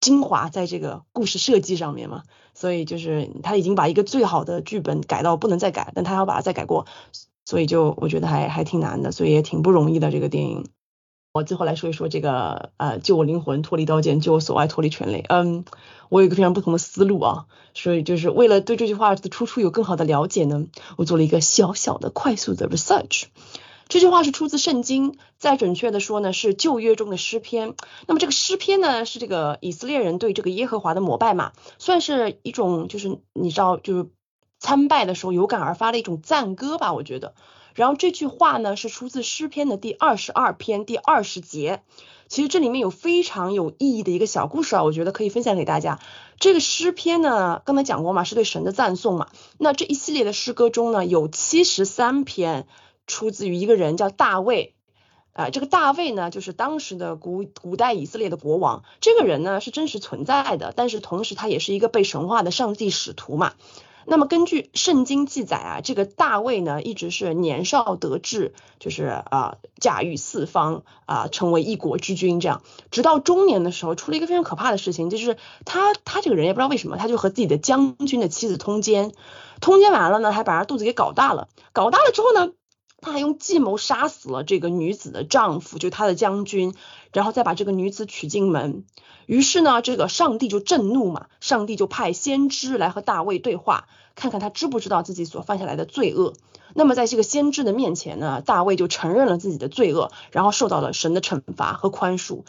精华在这个故事设计上面嘛，所以就是他已经把一个最好的剧本改到不能再改，但他要把它再改过，所以就我觉得还还挺难的，所以也挺不容易的这个电影。我最后来说一说这个，呃，救我灵魂脱离刀剑，救我所爱脱离权力。嗯，我有一个非常不同的思路啊，所以就是为了对这句话的出处有更好的了解呢，我做了一个小小的快速的 research。这句话是出自圣经，再准确的说呢，是旧约中的诗篇。那么这个诗篇呢，是这个以色列人对这个耶和华的膜拜嘛，算是一种就是你知道就是参拜的时候有感而发的一种赞歌吧，我觉得。然后这句话呢是出自诗篇的第二十二篇第二十节，其实这里面有非常有意义的一个小故事啊，我觉得可以分享给大家。这个诗篇呢，刚才讲过嘛，是对神的赞颂嘛。那这一系列的诗歌中呢，有七十三篇出自于一个人叫大卫，啊，这个大卫呢就是当时的古古代以色列的国王，这个人呢是真实存在的，但是同时他也是一个被神化的上帝使徒嘛。那么根据圣经记载啊，这个大卫呢一直是年少得志，就是啊驾驭四方啊，成为一国之君这样。直到中年的时候，出了一个非常可怕的事情，就是他他这个人也不知道为什么，他就和自己的将军的妻子通奸，通奸完了呢，还把他肚子给搞大了，搞大了之后呢，他还用计谋杀死了这个女子的丈夫，就他的将军，然后再把这个女子娶进门。于是呢，这个上帝就震怒嘛，上帝就派先知来和大卫对话，看看他知不知道自己所犯下来的罪恶。那么在这个先知的面前呢，大卫就承认了自己的罪恶，然后受到了神的惩罚和宽恕。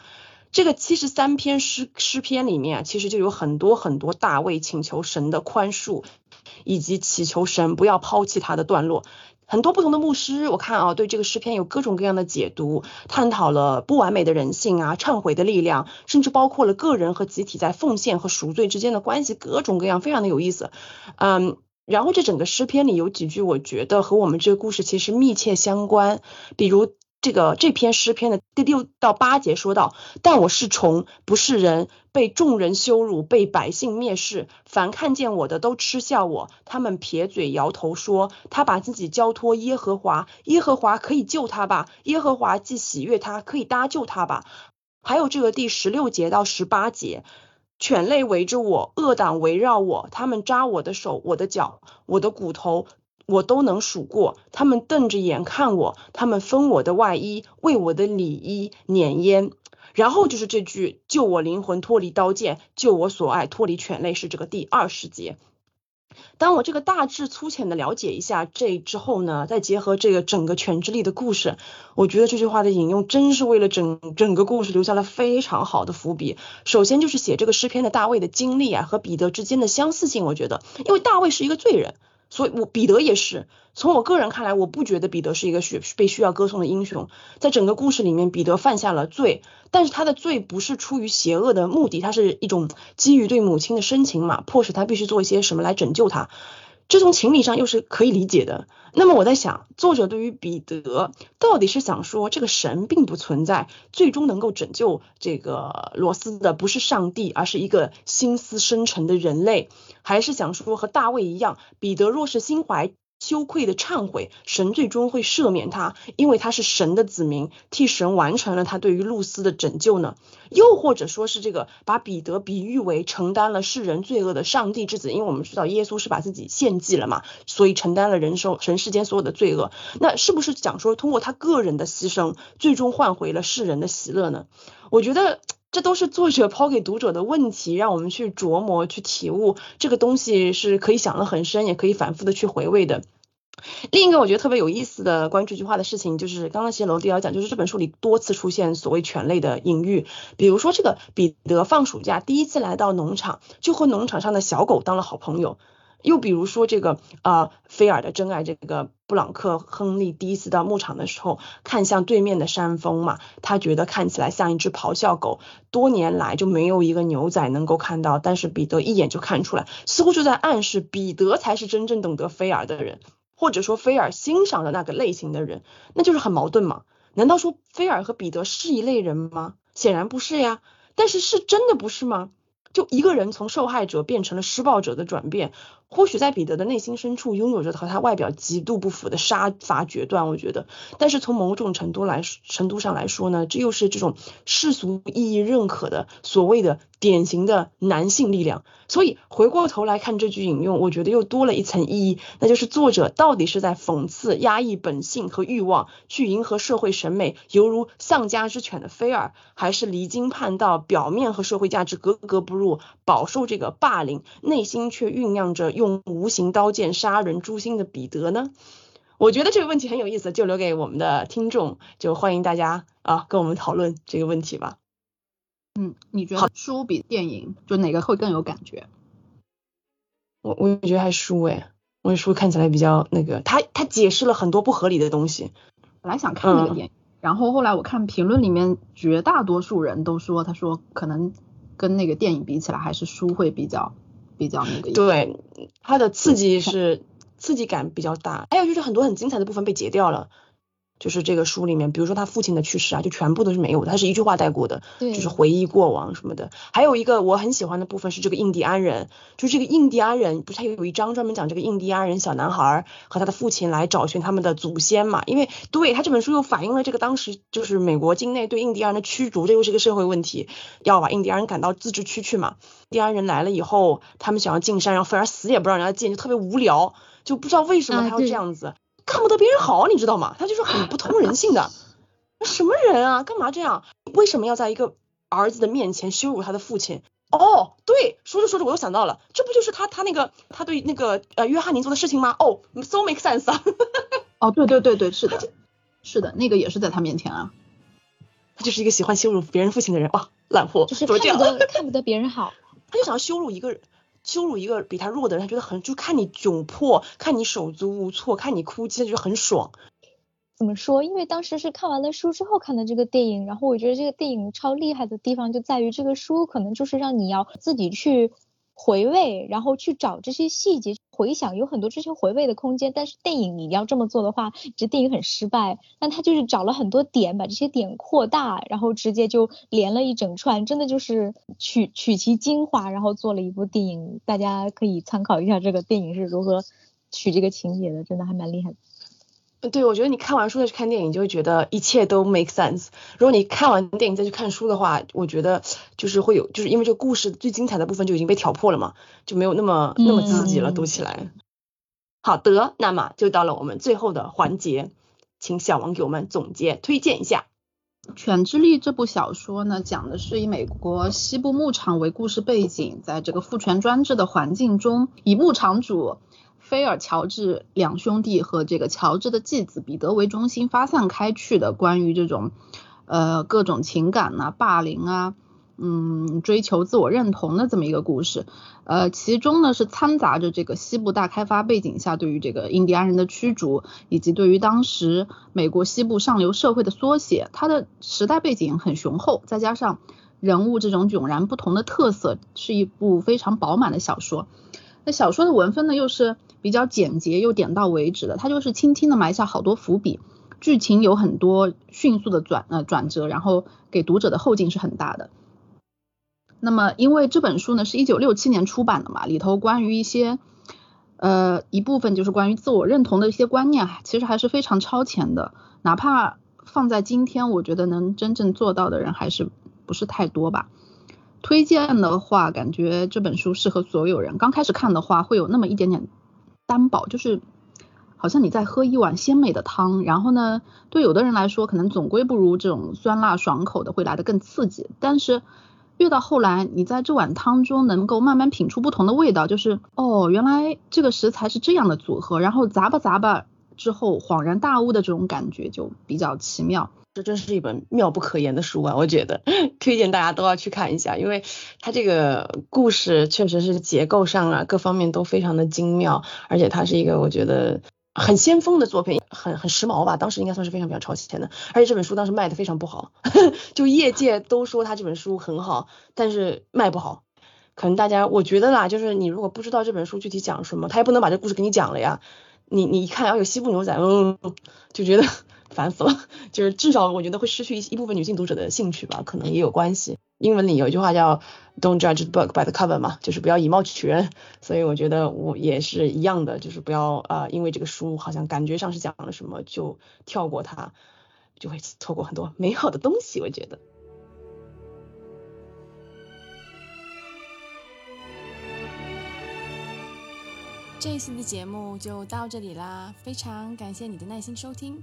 这个七十三篇诗诗篇里面啊，其实就有很多很多大卫请求神的宽恕，以及祈求神不要抛弃他的段落。很多不同的牧师，我看啊，对这个诗篇有各种各样的解读，探讨了不完美的人性啊，忏悔的力量，甚至包括了个人和集体在奉献和赎罪之间的关系，各种各样，非常的有意思。嗯，然后这整个诗篇里有几句，我觉得和我们这个故事其实密切相关，比如。这个这篇诗篇的第六到八节说到，但我是虫，不是人，被众人羞辱，被百姓蔑视，凡看见我的都嗤笑我，他们撇嘴摇头说，他把自己交托耶和华，耶和华可以救他吧，耶和华既喜悦他，可以搭救他吧。还有这个第十六节到十八节，犬类围着我，恶党围绕我，他们扎我的手，我的脚，我的骨头。我都能数过，他们瞪着眼看我，他们分我的外衣，为我的里衣碾烟。然后就是这句“救我灵魂脱离刀剑，救我所爱脱离犬类”，是这个第二十节。当我这个大致粗浅的了解一下这之后呢，再结合这个整个犬之力的故事，我觉得这句话的引用真是为了整整个故事留下了非常好的伏笔。首先就是写这个诗篇的大卫的经历啊，和彼得之间的相似性，我觉得，因为大卫是一个罪人。所以，我彼得也是。从我个人看来，我不觉得彼得是一个需被需要歌颂的英雄。在整个故事里面，彼得犯下了罪，但是他的罪不是出于邪恶的目的，他是一种基于对母亲的深情嘛，迫使他必须做一些什么来拯救他。这从情理上又是可以理解的。那么我在想，作者对于彼得到底是想说这个神并不存在，最终能够拯救这个罗斯的不是上帝，而是一个心思深沉的人类，还是想说和大卫一样，彼得若是心怀。羞愧的忏悔，神最终会赦免他，因为他是神的子民，替神完成了他对于露丝的拯救呢？又或者说是这个把彼得比喻为承担了世人罪恶的上帝之子，因为我们知道耶稣是把自己献祭了嘛，所以承担了人生神世间所有的罪恶。那是不是讲说通过他个人的牺牲，最终换回了世人的喜乐呢？我觉得这都是作者抛给读者的问题，让我们去琢磨、去体悟。这个东西是可以想得很深，也可以反复的去回味的。另一个我觉得特别有意思的关于这句话的事情，就是刚刚其实楼迪要讲，就是这本书里多次出现所谓犬类的隐喻，比如说这个彼得放暑假第一次来到农场，就和农场上的小狗当了好朋友。又比如说这个呃菲尔的真爱，这个布朗克亨利第一次到牧场的时候，看向对面的山峰嘛，他觉得看起来像一只咆哮狗，多年来就没有一个牛仔能够看到，但是彼得一眼就看出来，似乎就在暗示彼得才是真正懂得菲尔的人。或者说菲尔欣赏的那个类型的人，那就是很矛盾嘛？难道说菲尔和彼得是一类人吗？显然不是呀。但是是真的不是吗？就一个人从受害者变成了施暴者的转变，或许在彼得的内心深处拥有着和他外表极度不符的杀伐决断，我觉得。但是从某种程度来程度上来说呢，这又是这种世俗意义认可的所谓的典型的男性力量。所以回过头来看这句引用，我觉得又多了一层意义，那就是作者到底是在讽刺压抑本性和欲望，去迎合社会审美，犹如丧家之犬的菲尔，还是离经叛道，表面和社会价值格格不入。饱受这个霸凌，内心却酝酿着用无形刀剑杀人诛心的彼得呢？我觉得这个问题很有意思，就留给我们的听众，就欢迎大家啊跟我们讨论这个问题吧。嗯，你觉得书比电影就哪个会更有感觉？我我觉得还书哎，我觉得书看起来比较那个，他他解释了很多不合理的东西。本来想看那个电影，然后后来我看评论里面，绝大多数人都说，他说可能。跟那个电影比起来，还是书会比较比较那个。对，它的刺激是刺激感比较大，还有就是很多很精彩的部分被截掉了。就是这个书里面，比如说他父亲的去世啊，就全部都是没有的，他是一句话带过的，就是回忆过往什么的。还有一个我很喜欢的部分是这个印第安人，就这个印第安人，不是他有一章专门讲这个印第安人小男孩和他的父亲来找寻他们的祖先嘛？因为对他这本书又反映了这个当时就是美国境内对印第安人的驱逐，这又是个社会问题，要把印第安人赶到自治区去嘛。印第安人来了以后，他们想要进山，然后反而死也不让人家进，就特别无聊，就不知道为什么他要这样子。看不得别人好，你知道吗？他就是很不通人性的，什么人啊？干嘛这样？为什么要在一个儿子的面前羞辱他的父亲？哦，对，说着说着我又想到了，这不就是他他那个他对那个呃约翰尼做的事情吗？哦，so make sense 啊。哦，对对对对，是的，是的，那个也是在他面前啊。他就是一个喜欢羞辱别人父亲的人哇，懒货，就是看不得看不得别人好，他就想要羞辱一个人。羞辱一个比他弱的人，他觉得很就看你窘迫，看你手足无措，看你哭泣，他觉得很爽。怎么说？因为当时是看完了书之后看的这个电影，然后我觉得这个电影超厉害的地方就在于这个书可能就是让你要自己去。回味，然后去找这些细节，回想有很多追求回味的空间。但是电影你要这么做的话，这电影很失败。但他就是找了很多点，把这些点扩大，然后直接就连了一整串，真的就是取取其精华，然后做了一部电影。大家可以参考一下这个电影是如何取这个情节的，真的还蛮厉害的。对，我觉得你看完书再去看电影，就会觉得一切都 make sense。如果你看完电影再去看书的话，我觉得就是会有，就是因为这个故事最精彩的部分就已经被挑破了嘛，就没有那么那么刺激了，读起来。好的，那么就到了我们最后的环节，请小王给我们总结推荐一下《犬之力》这部小说呢，讲的是以美国西部牧场为故事背景，在这个父权专制的环境中，以牧场主。菲尔、乔治两兄弟和这个乔治的继子彼得为中心发散开去的关于这种呃各种情感呐、霸凌啊、嗯追求自我认同的这么一个故事。呃，其中呢是掺杂着这个西部大开发背景下对于这个印第安人的驱逐，以及对于当时美国西部上流社会的缩写。它的时代背景很雄厚，再加上人物这种迥然不同的特色，是一部非常饱满的小说。那小说的文风呢，又是比较简洁又点到为止的，它就是轻轻的埋下好多伏笔，剧情有很多迅速的转呃转折，然后给读者的后劲是很大的。那么因为这本书呢是一九六七年出版的嘛，里头关于一些呃一部分就是关于自我认同的一些观念，其实还是非常超前的，哪怕放在今天，我觉得能真正做到的人还是不是太多吧。推荐的话，感觉这本书适合所有人。刚开始看的话，会有那么一点点单薄，就是好像你在喝一碗鲜美的汤。然后呢，对有的人来说，可能总归不如这种酸辣爽口的会来的更刺激。但是越到后来，你在这碗汤中能够慢慢品出不同的味道，就是哦，原来这个食材是这样的组合，然后咂吧咂吧，之后恍然大悟的这种感觉就比较奇妙。这真是一本妙不可言的书啊！我觉得推荐大家都要去看一下，因为它这个故事确实是结构上啊各方面都非常的精妙，而且它是一个我觉得很先锋的作品，很很时髦吧，当时应该算是非常非常超前的。而且这本书当时卖的非常不好，就业界都说他这本书很好，但是卖不好。可能大家我觉得啦，就是你如果不知道这本书具体讲什么，他也不能把这故事给你讲了呀。你你一看要有西部牛仔，嗯，就觉得。烦死了，就是至少我觉得会失去一一部分女性读者的兴趣吧，可能也有关系。英文里有一句话叫 "Don't judge the book by the cover" 嘛，就是不要以貌取人。所以我觉得我也是一样的，就是不要啊，因为这个书好像感觉上是讲了什么就跳过它，就会错过很多美好的东西。我觉得。这一期的节目就到这里啦，非常感谢你的耐心收听。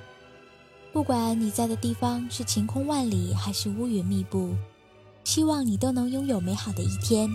不管你在的地方是晴空万里还是乌云密布，希望你都能拥有美好的一天。